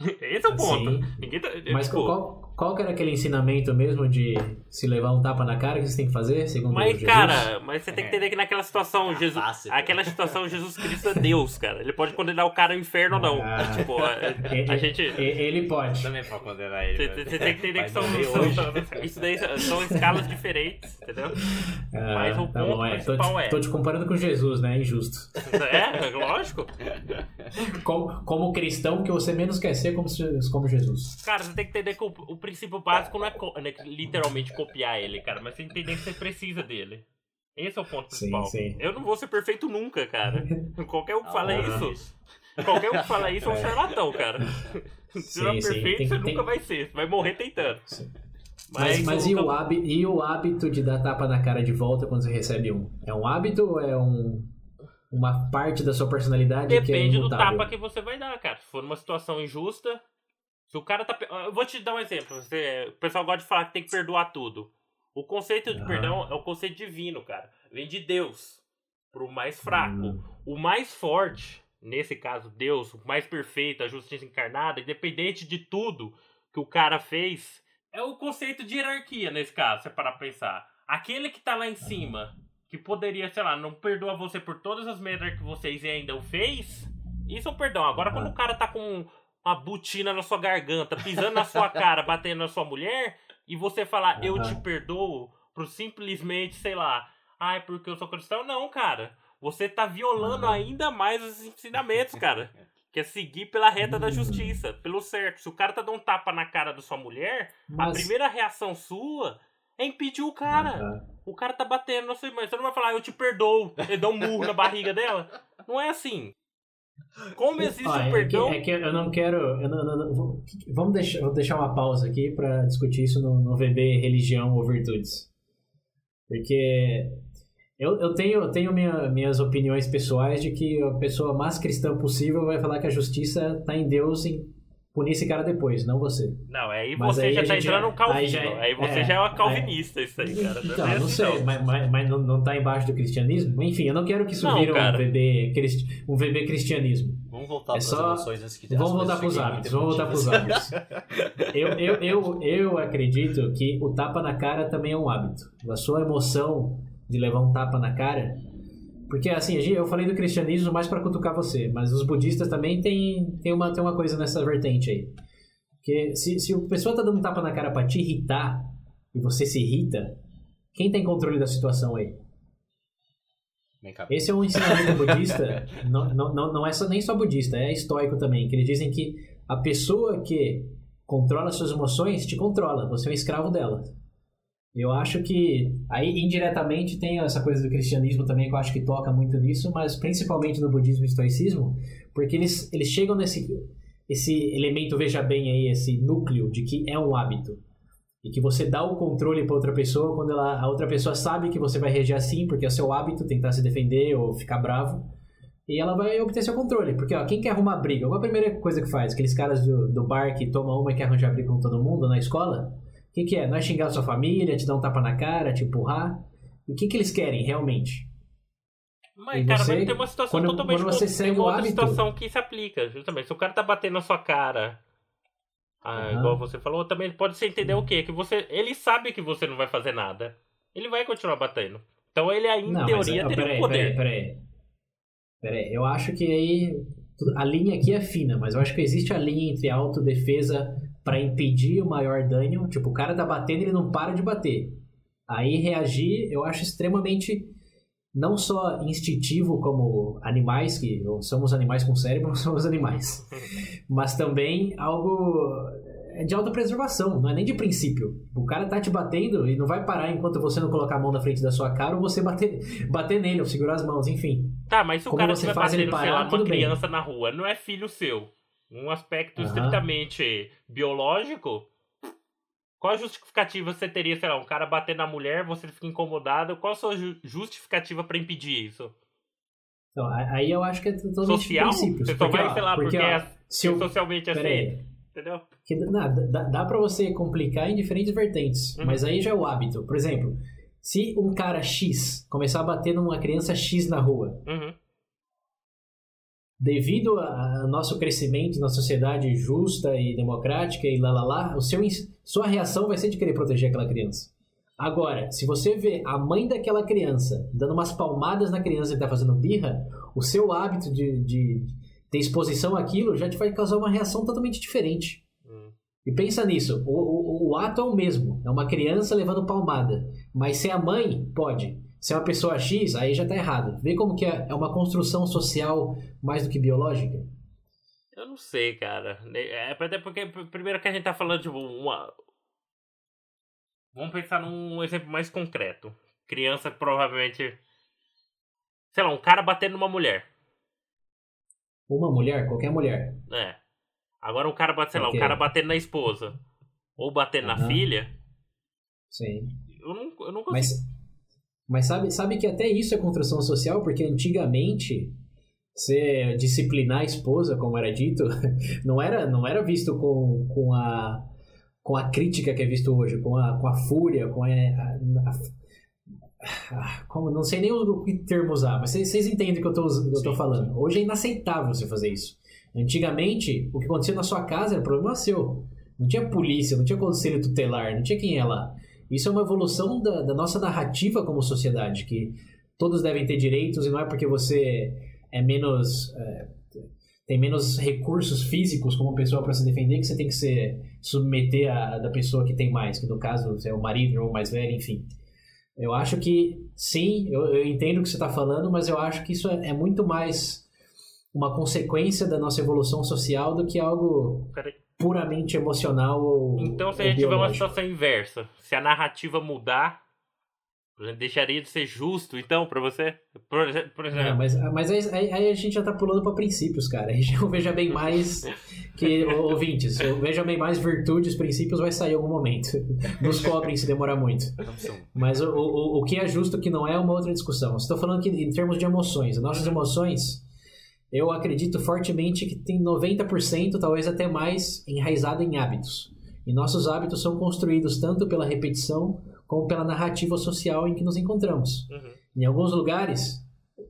Esse é o ponto. Tá, Mas tipo... qual, qual que era aquele ensinamento mesmo de se levar um tapa na cara que você tem que fazer, segundo mas, Jesus? cara, mas você tem que entender que naquela situação, é Jesus, fácil, aquela situação, Jesus Cristo é Deus, cara. Ele pode condenar o cara ao inferno ou não. Ah, tipo, a, a, a gente... Ele pode. Também pode condenar ele. Você, você tem que entender que são, são, isso daí são escalas diferentes, entendeu? Ah, mas o tá ponto bom, é. principal tô te, é... Tô te comparando com Jesus, né? É injusto. É, lógico. Como, como cristão, que você menos quer ser ser como, como Jesus. Cara, você tem que entender que o, o princípio básico não é, co é, literalmente copiar ele, cara, mas você entender que você precisa dele. Esse é o ponto principal. Sim, sim. Eu não vou ser perfeito nunca, cara. Qualquer um que fala ah, isso. Qualquer um que fala isso é um é. charlatão, cara. Se não é perfeito, tem, você tem... nunca vai ser. Você vai morrer tentando. Mas, mas, mas e, o hábito, e o hábito de dar tapa na cara de volta quando você recebe um? É um hábito ou é um, uma parte da sua personalidade Depende que é Depende do tapa que você vai dar, cara. Se for numa situação injusta, se o cara tá. Eu vou te dar um exemplo. Você... O pessoal gosta de falar que tem que perdoar tudo. O conceito de perdão é o conceito divino, cara. Vem de Deus pro mais fraco. Hum. O mais forte, nesse caso, Deus, o mais perfeito, a justiça encarnada, independente de tudo que o cara fez, é o conceito de hierarquia nesse caso, se parar pra pensar. Aquele que tá lá em cima que poderia, sei lá, não perdoa você por todas as merdas que vocês ainda o fez, isso é um perdão. Agora, quando o cara tá com uma botina na sua garganta, pisando na sua cara, batendo na sua mulher, e você falar, eu te perdoo, por simplesmente, sei lá, ai, porque eu sou cristão, não, cara. Você tá violando ainda mais os ensinamentos, cara. Que é seguir pela reta da justiça, pelo certo. Se o cara tá dando um tapa na cara da sua mulher, Mas... a primeira reação sua é impedir o cara. O cara tá batendo na sua irmã. Você não vai falar, eu te perdoo. Ele dá um murro na barriga dela. Não é assim. Como existe o um perdão. É que, é que, eu não quero. Eu não, não, não, vamos deixar, vou deixar uma pausa aqui para discutir isso no, no VB Religião ou Virtudes. Porque eu, eu tenho, eu tenho minha, minhas opiniões pessoais de que a pessoa mais cristã possível vai falar que a justiça está em Deus em punir esse cara depois, não você. Não, aí Mas você aí já a tá entrando no calvino. aí Aí, já é- você é, já é uma aí- calvinista, isso aí, cara. Então, é não assim, sei, mas, mas, mas não, não tá embaixo do cristianismo? Enfim, eu não quero que isso Não, vire um. VB, um VB cristianismo. Vamos voltar É para só- as emoções que Vamos voltar pros fiquem hábitos, vamos voltar pros emotivas. hábitos. Eu, eu, eu, eu acredito que o tapa na cara também é um hábito. A sua emoção de levar um tapa na cara. Porque assim, eu falei do cristianismo mais para cutucar você, mas os budistas também tem, tem, uma, tem uma coisa nessa vertente aí. Porque se, se a pessoa tá dando um tapa na cara para te irritar e você se irrita, quem tem controle da situação aí? Esse é um ensinamento budista, não, não, não, não é só, nem só budista, é estoico também, que eles dizem que a pessoa que controla suas emoções te controla, você é um escravo dela. Eu acho que aí indiretamente tem essa coisa do cristianismo também que eu acho que toca muito nisso, mas principalmente no budismo e estoicismo, porque eles, eles chegam nesse esse elemento, veja bem aí, esse núcleo de que é um hábito. E que você dá o controle para outra pessoa quando ela, a outra pessoa sabe que você vai reagir assim, porque é seu hábito tentar se defender ou ficar bravo. E ela vai obter seu controle. Porque, ó, quem quer arrumar briga? Qual a primeira coisa que faz? Aqueles caras do, do bar que tomam uma e quer arranjar briga com todo mundo na escola? O que, que é? Não é xingar a sua família, te dar um tapa na cara, te empurrar? O que, que eles querem realmente? Mas, E cara, você- mas tem uma situação quando- totalmente quando você con- segue tem outra hábito- situação que se aplica, justamente. Se o cara tá batendo na sua cara, ah, Aham. igual você falou, também pode ser entender o quê? Que você. Ele sabe que você não vai fazer nada. Ele vai continuar batendo. Então ele aí, em Não, mas, teoria, ó, teria peraí, um poder. Peraí, peraí. Peraí, eu acho que aí. A linha aqui é fina, mas eu acho que existe a linha entre autodefesa pra impedir o maior dano. Tipo, o cara tá batendo e ele não para de bater. Aí reagir, eu acho extremamente. Não só instintivo como animais, que não somos animais com cérebro, somos animais. Mas também algo é de autopreservação, não é nem de princípio. O cara tá te batendo e não vai parar enquanto você não colocar a mão na frente da sua cara ou você bater, bater nele ou segurar as mãos, enfim. Tá, mas se o Como cara você estiver faz ele batendo, sei parar, lá, numa tudo bem. criança na rua, não é filho seu. Um aspecto Aham. estritamente biológico. Qual a justificativa você teria, sei lá, um cara bater na mulher, você fica incomodado? Qual a sua ju- justificativa pra impedir isso? Então, aí eu acho que é totalmente Social? Você só porque, vai, ó, sei lá, porque, ó, é se eu, socialmente aceito. Entendeu? que, não, dá, dá pra você complicar em diferentes vertentes, Uhum. mas aí já é o hábito. Por exemplo, se um cara X começar a bater numa criança X na rua, Uhum. Devido a- ao nosso crescimento na sociedade justa e democrática e lá lá lá, o seu, sua reação vai ser de querer proteger aquela criança. Agora, se você vê a mãe daquela criança dando umas palmadas na criança que está fazendo birra, o seu hábito de, de ter exposição àquilo já te vai causar uma reação totalmente diferente. Hum. E pensa nisso, o, o, o ato é o mesmo, é uma criança levando palmada, mas se é a mãe, pode. Se é uma pessoa X, aí já tá errado. Vê como que é, é uma construção social mais do que biológica? Eu não sei, cara. É até porque, pr- primeiro que a gente tá falando de uma. Vamos pensar num exemplo mais concreto. Criança provavelmente. Sei lá, um cara batendo numa mulher. Uma mulher, qualquer mulher. É. Agora um cara bate, sei lá, um cara batendo na esposa. Ou batendo na Aham. filha. Sim. Eu não, eu não consigo. Mas, mas sabe, sabe que até isso é construção social, porque antigamente você disciplinar a esposa, como era dito, não era, não era visto com, com, a, com a crítica que é visto hoje, com a, com a fúria, com a. a- a- como, não sei nem o que termo usar, mas vocês, vocês entendem o que eu Sim, falando. Hoje é inaceitável você fazer isso. Antigamente, o que acontecia na sua casa era problema seu. Não tinha polícia, não tinha conselho tutelar, não tinha quem ia lá. Isso é uma evolução da, da nossa narrativa como sociedade, que todos devem ter direitos e não é porque você é menos. é, tem menos recursos físicos como pessoa para se defender que você tem que se submeter a da pessoa que tem mais, que no caso é o marido ou o mais velho, enfim. Eu acho que sim, eu, eu entendo o que você está falando, mas eu acho que isso é, é muito mais uma consequência da nossa evolução social do que algo Peraí. Puramente emocional ou Então, se ou a gente tiver uma situação inversa, se a narrativa mudar, deixaria de ser justo, então, pra você? Por, por É, exemplo. mas mas aí, aí- a gente já tá pulando para princípios, cara. Aí já o Veja Bem Mais que ouvintes. O Veja Bem Mais virtudes, princípios vai sair em algum momento. Nos cobrem se demorar muito. Mas o, o, o que é justo o que não é é uma outra discussão. Estou falando que em termos de emoções. As nossas emoções, eu acredito fortemente que tem 90%, talvez até mais, enraizado em hábitos. E nossos hábitos são construídos tanto pela repetição como pela narrativa social em que nos encontramos. Uhum. Em alguns lugares,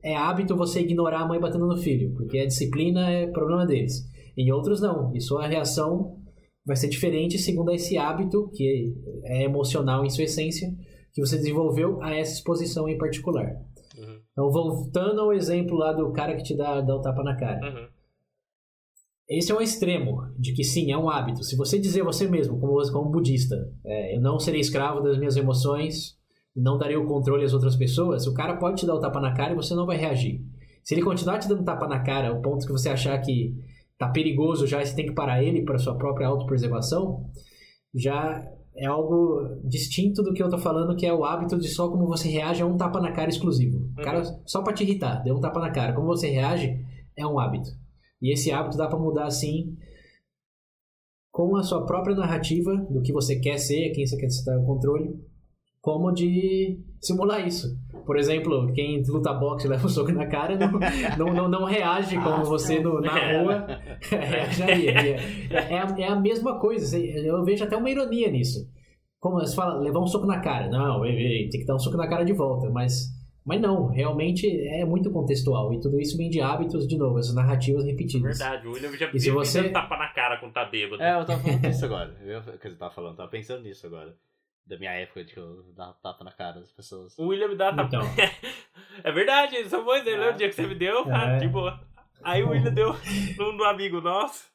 é hábito você ignorar a mãe batendo no filho, porque a disciplina é problema deles. Em outros, não. E sua reação vai ser diferente segundo esse hábito, que é emocional em sua essência, que você desenvolveu a essa exposição em particular. Então, voltando ao exemplo lá do cara que te dá, dá o tapa na cara. Uhum. Esse é um extremo de que sim, é um hábito. Se você dizer você mesmo, como, como budista, é, eu não serei escravo das minhas emoções, não darei o controle às outras pessoas, o cara pode te dar o tapa na cara e você não vai reagir. Se ele continuar te dando tapa na cara, ao ponto que você achar que tá perigoso já e você tem que parar ele para sua própria autopreservação, já é algo distinto do que eu tô falando, que é o hábito de só como você reage a um tapa na cara exclusivo. O cara, só pra te irritar, deu um tapa na cara. Como você reage, é um hábito. E esse hábito dá para mudar assim, com a sua própria narrativa do que você quer ser, quem você quer estar o controle, como de simular isso. Por exemplo, quem luta boxe e leva um soco na cara não, não, não, não reage como você no, na rua reagiria. É, é, a, é a mesma coisa. Eu vejo até uma ironia nisso. Como você fala, levar um soco na cara. Não, tem que dar um soco na cara de volta. Mas, mas não, realmente é muito contextual. E tudo isso vem de hábitos, de novo, essas narrativas repetidas. Verdade, o William já E se você- tapa na cara quando tá bêbado. É, eu tava falando disso agora. Eu, quer dizer, tava falando, tava pensando nisso agora. Da minha época de que eu dava tapa na cara das pessoas. O William me dá tapa. Então. é verdade, isso é bom exemplo. Lembra o dia que você me deu? Ah, É. de boa. Aí o William deu no, no amigo nosso.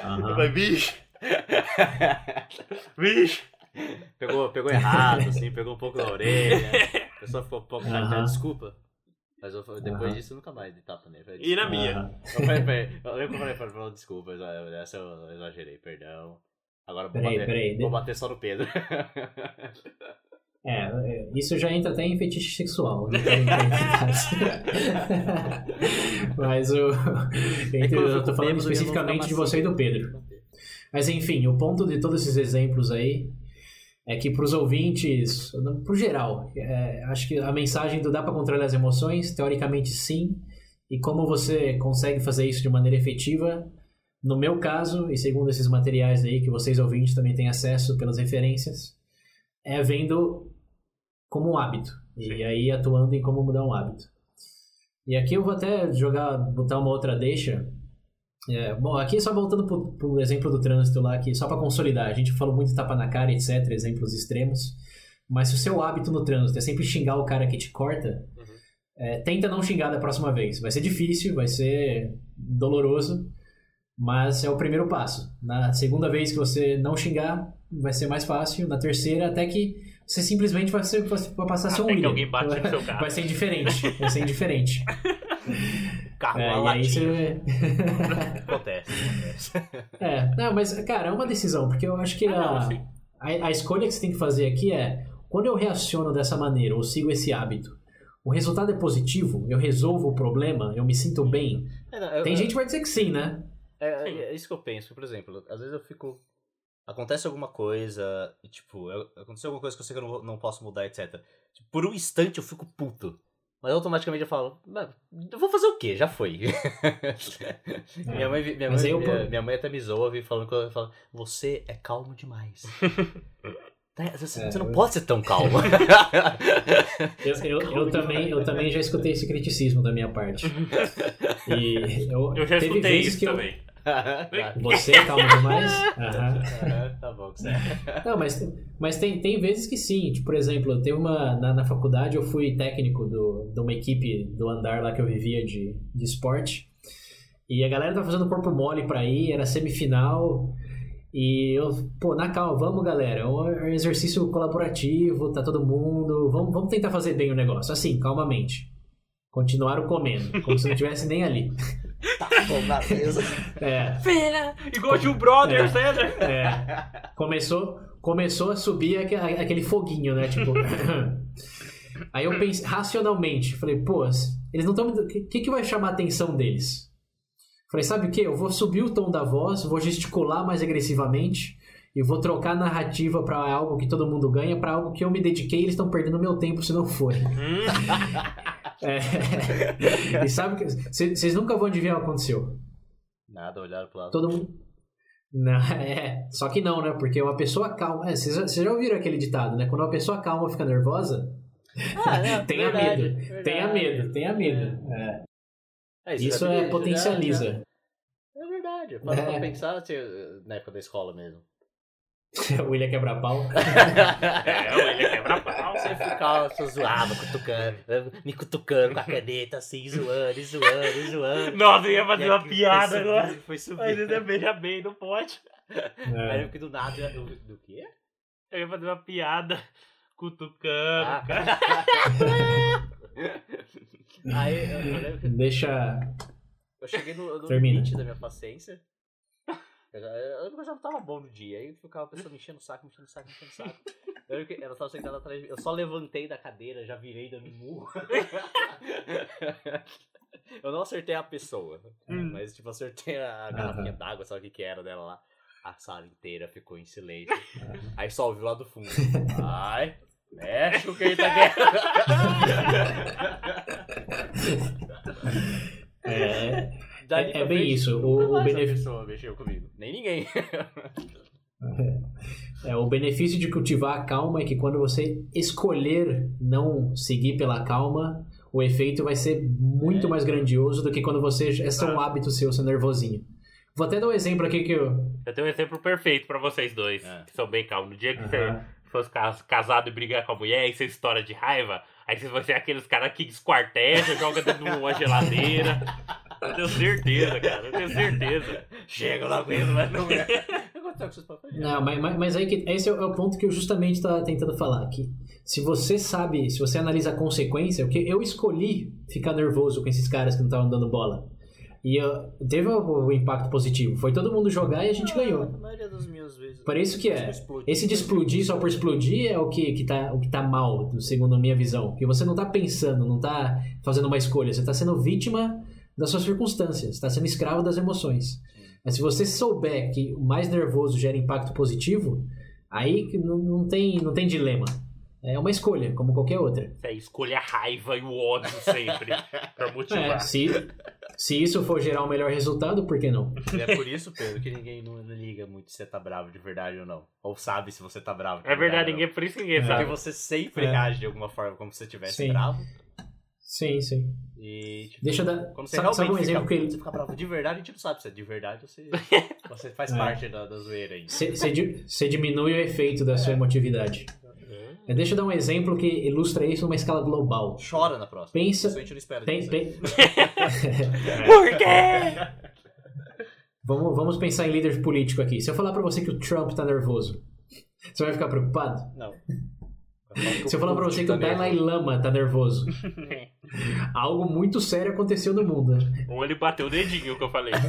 Aham. Eu falei, bicho! Bicho! Pegou, pegou errado, assim, pegou um pouco na orelha. A pessoa ficou um pouco chateada, desculpa. Mas eu, depois Aham. disso eu nunca mais dei tapa nele. Eu falei, E na minha? Aham. Eu falei, eu lembro que eu falei falou, desculpa, essa eu exagerei, perdão. Agora vou Peraí, bater, peraí. vou bater só no Pedro. É, é, isso já entra até em fetiche sexual. Detalhes. Mas o, É quando eu tô falando especificamente fica de você e do Pedro. Mas enfim, o ponto de todos esses exemplos aí é que para os ouvintes, pro geral, é, acho que a mensagem do dá para controlar as emoções, teoricamente sim, e como você consegue fazer isso de maneira efetiva, no meu caso, e segundo esses materiais aí que vocês ouvintes também têm acesso pelas referências, é vendo como um hábito, e Sim. aí atuando em como mudar um hábito. E aqui eu vou até jogar, botar uma outra deixa, é, bom, aqui só voltando pro, pro exemplo do trânsito lá, que só para consolidar, a gente falou muito tapa na cara, etc, exemplos extremos, mas se o seu hábito no trânsito é sempre xingar o cara que te corta, Uhum. é, tenta não xingar da próxima vez. Vai ser difícil, vai ser doloroso, mas é o primeiro passo. Na segunda vez que você não xingar, vai ser mais fácil. Na terceira, até que você simplesmente vai, ser, vai passar a ser um Até que William. alguém bate no seu carro. Vai ser indiferente, vai ser indiferente. Carro É, uma e aí você... Acontece, acontece. É, não, mas, cara, é uma decisão, porque eu acho que Ah, não, a, sim. a, a escolha que você tem que fazer aqui é, quando eu reaciono dessa maneira, ou sigo esse hábito, o resultado é positivo, eu resolvo o problema, eu me sinto bem. É, não, eu- Tem eu- gente que vai dizer que sim, né? É, Sim. é isso que eu penso. Por exemplo, às vezes eu fico. Acontece alguma coisa, e, tipo, eu- aconteceu alguma coisa que eu sei que eu não, não posso mudar, etc. Tipo, por um instante eu fico puto. Mas automaticamente eu falo, "Mas, eu vou fazer o quê? Já foi. minha, mãe, minha, mãe, aí eu- minha, minha mãe até me zoa vi falando que eu falo, você é calmo demais. Tá, Você, É, você não eu- pode ser tão calmo. Eu, eu, eu também, eu também já escutei esse criticismo da minha parte. E eu, Eu já teve escutei vezes isso que eu- também. Tá. Você é calmo demais? Tá bom, certo. Não, mas, mas tem, tem vezes que sim. Tipo, por exemplo, teve uma. Na, na faculdade eu fui técnico do, de uma equipe do andar lá que eu vivia de, de esporte. E a galera tava fazendo corpo mole pra ir, era semifinal. E eu, pô, na calma, vamos galera, é um é um exercício colaborativo, tá todo mundo. Vamos, vamos tentar fazer bem o negócio, assim, calmamente. Continuaram comendo, como se não tivesse nem ali. Tá na mesa. É, Pera! Igual Gil Brothers, né? É. Começou, começou a subir aque- aquele foguinho, né? Tipo. Aí eu pensei, racionalmente, falei, pô, eles não estão. O que, que vai chamar a atenção deles? Falei, sabe o que? Eu vou subir o tom da voz, vou gesticular mais agressivamente e vou trocar a narrativa pra algo que todo mundo ganha, pra algo que eu me dediquei e eles estão perdendo meu tempo se não forem. É, e sabe que vocês nunca vão adivinhar o que aconteceu. Nada, olharam pro lado. Todo mundo. Não, é, só que não, né? Porque uma pessoa calma. É, vocês, já- vocês já ouviram aquele ditado, né? Quando uma pessoa calma fica nervosa, Ah, é, tenha verdade, medo. verdade. Tenha medo, tenha medo. É, É, Isso já é potencializa. É verdade. Para É. pensar assim, na época da escola mesmo. o William quebra-pau. É, o ele quebra pau. Você ficava só zoado, cutucando, me cutucando com a caneta, assim, zoando, e zoando, e zoando. Nossa, eu ia fazer aí uma foi piada subindo, agora. Foi subindo. Mas ainda beija bem, não pode. Aí É. eu fiquei do nada. eu- Do quê? Eu ia fazer uma piada cutucando, Ah. cara. Aí eu, eu lembro que Deixa. eu cheguei no, no limite da minha paciência. Eu, já- eu, eu já não tava bom no dia. Aí ficava a pessoa me enchendo o saco, enchendo o saco, enchendo o saco. Eu, lembro que ela tava sentada atrás de mim. Eu só levantei da cadeira, já virei dando murro. Eu não acertei a pessoa, Hum. mas tipo, acertei a garrafinha d'água, sabe o que que era dela lá. A sala inteira ficou em silêncio. Aí só ouviu lá do fundo. Ai, mexe o que ele tá querendo. É, Dali é pra bem frente, isso. nunca O, o benefício. mexeu comigo. Nem ninguém. É, o benefício de cultivar a calma é que quando você escolher não seguir pela calma, o efeito vai ser muito É. mais grandioso do que quando você é só um hábito seu ser nervosinho. Vou até dar um exemplo aqui que eu. Eu tenho um exemplo perfeito pra vocês dois, É. que são bem calmos. No dia que você fosse cas- casado e brigar com a mulher e você estoura de raiva, aí vocês vão ser aqueles caras que esquartejam, joga dentro de uma geladeira. Eu tenho certeza, cara. Eu tenho certeza. Chega, eu não aguento mais não. Que. Não, mas, mas, mas aí que esse é o ponto que eu justamente estava tentando falar aqui. Se você sabe, se você analisa a consequência, porque eu escolhi ficar nervoso com esses caras que não estavam dando bola. E eu- teve o, o impacto positivo. Foi todo mundo jogar e a gente ganhou. A maioria das minhas vezes. Por isso que é. Esse de explodir só por explodir é o que, que, tá, o que tá mal, segundo a minha visão. Porque você não tá pensando, não tá fazendo uma escolha, você tá sendo vítima das suas circunstâncias, tá sendo escravo das emoções. Mas se você souber que o mais nervoso gera impacto positivo, aí que não, não, tem, não tem dilema. É uma escolha, como qualquer outra. É, escolha a raiva e o ódio sempre pra É, motivar. se, se isso for gerar um melhor resultado, por que não? E é por isso, Pedro, que ninguém não, não liga muito se você tá bravo de verdade ou não. Ou sabe se você tá bravo de É verdade, não. ninguém, por isso que ninguém É. sabe. Porque você sempre É. reage de alguma forma como se você estivesse bravo. Sim, sim. E, tipo, Deixa eu dar. quando você Sabe, realmente sabe um fica, exemplo que quando ele. você fica bravo de verdade, a gente não sabe se é de verdade ou se você faz É. parte da, da zoeira ainda. Você diminui o efeito da sua emotividade. É, Deixa eu dar um exemplo que ilustra isso numa escala global. Chora na próxima. Pensa- Isso a gente não espera Tem- Por quê? vamos, vamos pensar em líder político aqui. Se eu falar pra você que o Trump tá nervoso, você vai ficar preocupado? Não. Se eu falar pra você que o Dalai Lama tá nervoso, algo muito sério aconteceu no mundo. Ou ele bateu o dedinho que eu falei.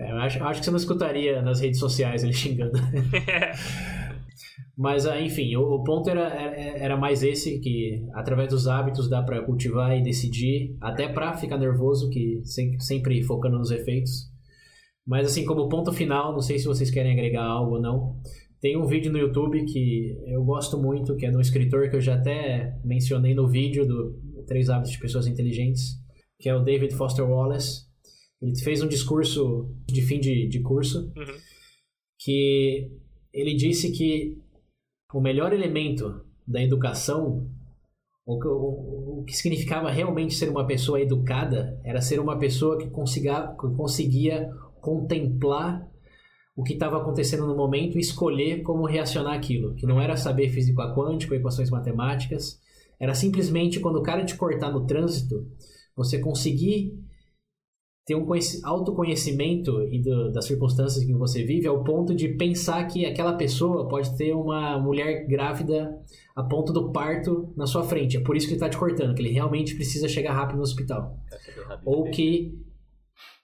É, eu acho, acho que você não escutaria nas redes sociais ele xingando. Mas, ah, enfim, o, o ponto era, era, era mais esse, que através dos hábitos dá pra cultivar e decidir, até pra ficar nervoso, que sem- sempre focando nos efeitos. Mas, assim, como ponto final, não sei se vocês querem agregar algo ou não, tem um vídeo no YouTube que eu gosto muito, que é de um escritor que eu já até mencionei no vídeo do Três Hábitos de Pessoas Inteligentes, que é o David Foster Wallace. Ele fez um discurso de fim de, de curso Uhum. que ele disse que o melhor elemento da educação, o que, o, o que significava realmente ser uma pessoa educada, era ser uma pessoa que consiga, que conseguia contemplar o que estava acontecendo no momento e escolher como reacionar aquilo. Que não era saber física quântica, equações matemáticas, era simplesmente quando o cara te cortar no trânsito, você conseguir ter um conheci- autoconhecimento e do- das circunstâncias que você vive ao ponto de pensar que aquela pessoa pode ter uma mulher grávida a ponto do parto na sua frente. É por isso que ele está te cortando, que ele realmente precisa chegar rápido no hospital. Ou que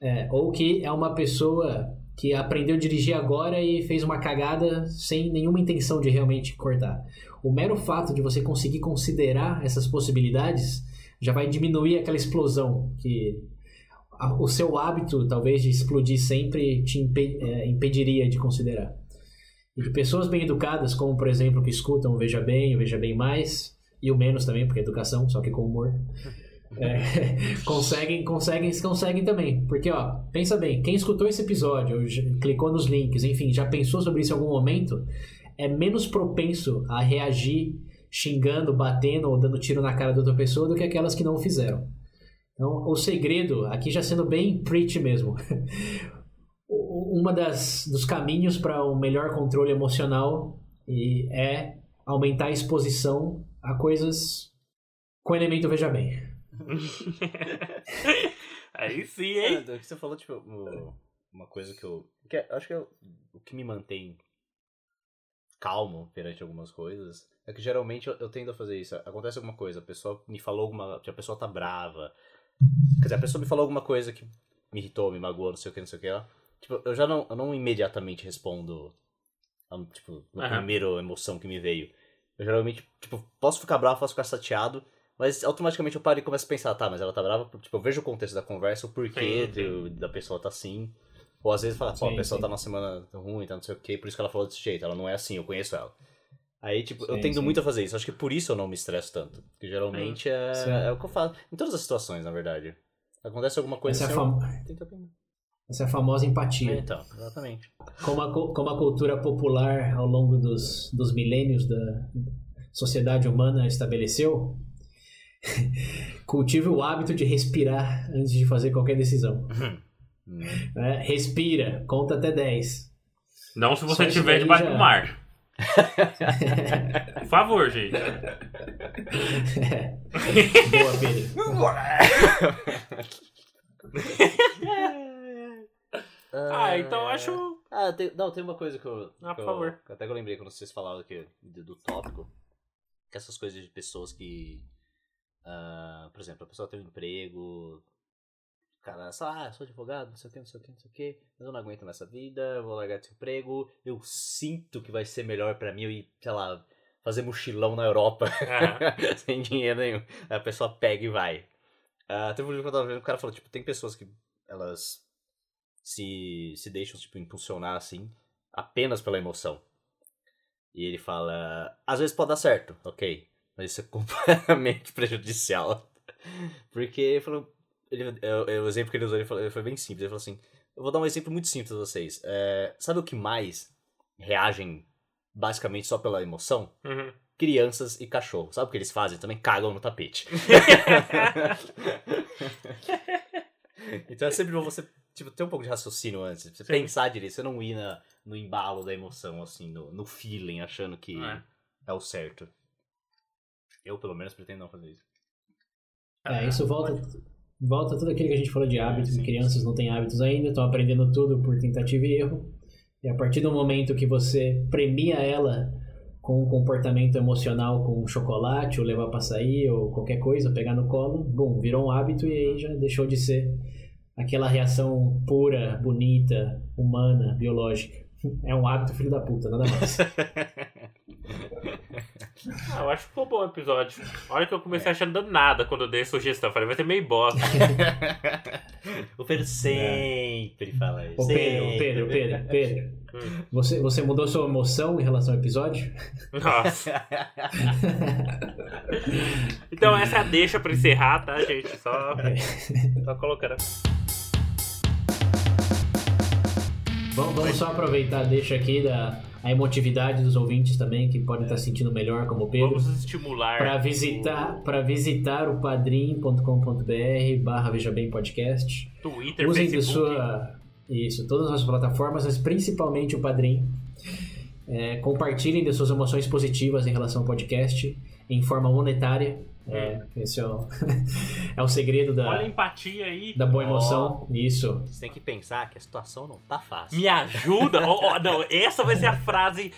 é, ou que é uma pessoa que aprendeu a dirigir agora e fez uma cagada sem nenhuma intenção de realmente cortar. O mero fato de você conseguir considerar essas possibilidades já vai diminuir aquela explosão que o seu hábito, talvez, de explodir sempre te é, impediria de considerar. E de pessoas bem educadas, como, por exemplo, que escutam o Veja Bem, o Veja Bem Mais, e o menos também, porque é educação, só que com humor. É, conseguem, conseguem, conseguem também. Porque, ó, pensa bem, quem escutou esse episódio, clicou nos links, enfim, já pensou sobre isso em algum momento, é menos propenso a reagir xingando, batendo ou dando tiro na cara da outra pessoa do que aquelas que não o fizeram. Então, o segredo, aqui já sendo bem preach mesmo, uma das dos caminhos para um melhor controle emocional e é aumentar a exposição a coisas com elemento veja bem. Aí sim, É, hein? do que você falou, tipo, uma coisa que eu. Que é- acho que é o- que me mantém calmo perante algumas coisas é que geralmente eu, eu tendo a fazer isso. Acontece alguma coisa, a pessoa me falou alguma. A pessoa tá brava. Quer dizer, a pessoa me falou alguma coisa que me irritou, me magoou, não sei o que, não sei o que lá. Tipo, eu já não, eu não imediatamente respondo. a, Tipo, na Aham. primeira emoção que me veio. Eu geralmente, tipo, posso ficar bravo, posso ficar chateado, mas automaticamente eu paro e começo a pensar, tá, mas ela tá brava, tipo, eu vejo o contexto da conversa, o porquê Sim, do- da pessoa tá assim. Ou às vezes fala, pô, a pessoa sim. tá numa semana ruim, tá não sei o quê, por isso que ela falou desse jeito, ela não é assim, eu conheço ela. Aí, tipo, eu Sim, tendo sim. muito a fazer isso, acho que por isso eu não me estresso tanto. Porque geralmente é, é o que eu faço. Em todas as situações, na verdade. Acontece alguma coisa Essa é, assim, fam- eu tento essa é a famosa É, empatia. então, exatamente. Como a, como a cultura popular ao longo dos, dos milênios da sociedade humana estabeleceu, cultive o hábito de respirar antes de fazer qualquer decisão. Hum. né? Respira, conta até 10. Não se você estiver debaixo já- do mar. Por favor, gente. Boa, Pedro. Ah, então eu acho. Ah, tem, não, tem uma coisa que eu. Ah, por eu- favor. até que eu lembrei quando vocês falaram que, do, do tópico. Que essas coisas de pessoas que. Ah, por exemplo, a pessoa tem um emprego. o Cara, sei lá, ah, sou advogado, não sei o que, não sei o que, não sei o que, mas eu não aguento nessa vida, eu vou largar esse emprego. Eu sinto que vai ser melhor pra mim eu ir, sei lá, fazer mochilão na Europa Ah, sem dinheiro nenhum. Aí a pessoa pega e vai. Ah, teve um livro que eu tava vendo, o cara falou, tipo, tem pessoas que elas se, se deixam, tipo, impulsionar, assim, apenas pela emoção. E ele fala, às vezes pode dar certo, ok, mas isso é completamente prejudicial. Porque ele falou, ele, o exemplo que ele usou ele falou, foi bem simples, ele falou assim, eu vou dar um exemplo muito simples pra vocês. É, sabe o que mais reagem basicamente só pela emoção? uhum. crianças e cachorro. Sabe o que eles fazem? Também cagam no tapete. então é sempre bom você tipo, ter um pouco de raciocínio antes. Você Sim. pensar direito. Você não ir na, no embalo da emoção, assim, no, no feeling, achando que É. é. o certo. Eu, pelo menos, pretendo não fazer isso. É, isso volta, volta tudo aquilo que a gente falou de hábitos. sim. Crianças não têm hábitos ainda, estão aprendendo tudo por tentativa e erro. E a partir do momento que você premia ela com um comportamento emocional, com um chocolate, ou levar pra sair, ou qualquer coisa, pegar no colo, bom, virou um hábito e aí já deixou de ser aquela reação pura, bonita, humana, biológica. É um hábito filho da puta, nada mais. Ah, eu acho que ficou bom o episódio. Olha que eu comecei achando nada quando eu dei a sugestão. Falei, vai ter meio bosta. o Pedro sempre fala isso. Ô Pedro, sempre. Pedro, Pedro, Pedro. Hum. Você, você mudou sua emoção em relação ao episódio? Nossa. Então essa é a deixa pra encerrar, tá, gente? Só, só colocando. Vamos, vamos só aproveitar, deixa aqui da, a emotividade dos ouvintes também, que podem estar sentindo melhor, como Pedro. Vamos estimular. Para visitar, para visitar o padrim.com.br barra Veja Bem Podcast. Twitter, Usem de Facebook. sua. Isso, todas as plataformas, mas principalmente o Padrim. É, compartilhem de suas emoções positivas em relação ao podcast em forma monetária. É, esse é o, é o segredo Olha a da, empatia aí. da boa emoção. Isso. Você tem que pensar que a situação não tá fácil. Me ajuda? Ó, ó, não, essa vai ser a frase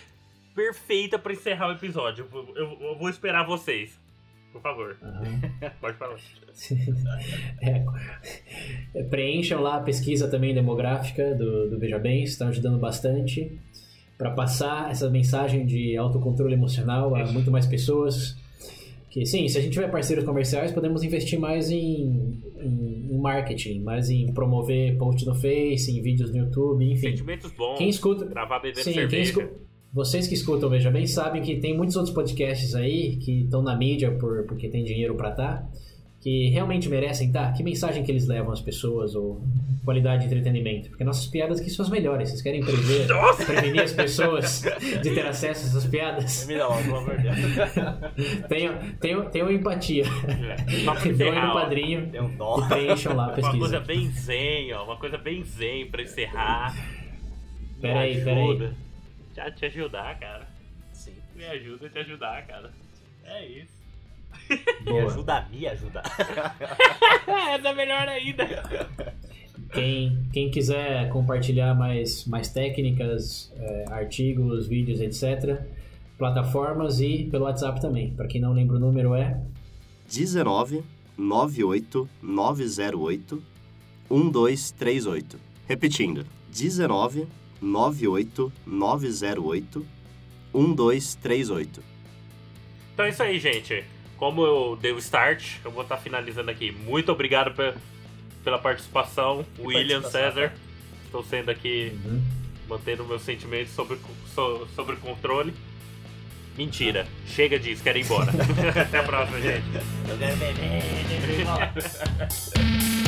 perfeita pra encerrar o episódio. Eu, eu- eu vou esperar vocês. Por favor, Aham. pode falar. É, preencham lá a pesquisa também demográfica do, do Veja Bem, está ajudando bastante para passar essa mensagem de autocontrole emocional a muito mais pessoas. Que sim, se a gente tiver parceiros comerciais, podemos investir mais em, em, em marketing, mais em promover post no Face, em vídeos no YouTube, enfim. Sentimentos bons. Quem escuta, Gravar bebendo sim, cerveja. escuta, vocês que escutam Veja Bem sabem que tem muitos outros podcasts aí que estão na mídia por, porque tem dinheiro para estar, tá, que realmente merecem estar. Tá? Que mensagem que eles levam às pessoas ou qualidade de entretenimento? Porque nossas piadas aqui são as melhores. Vocês querem prever, prevenir as pessoas de ter acesso a essas piadas? Me dá uma, pelo amor de Deus. tenham, tenham, tenham empatia. É, Doem no padrinho tem um e preencham lá a pesquisa. Uma coisa bem zen, ó. Uma coisa bem zen pra encerrar. Peraí, peraí já te ajudar, cara. Sim. Me ajuda a te ajudar, cara. É isso. Me ajuda a me ajudar. Essa é melhor ainda. Quem, quem quiser compartilhar mais, mais técnicas, é, artigos, vídeos, etc., plataformas e pelo WhatsApp também. Para quem não lembra o número é 19 98 908 1238. Repetindo, 19 98908 1238. Então é isso aí, gente. Como eu dei o start, eu vou estar tá finalizando aqui. Muito obrigado pela participação, que William participação, César. Estou sendo aqui, uhum. mantendo meus sentimentos sobre, sobre controle. Mentira. Chega disso, quero ir embora. Até a próxima, gente.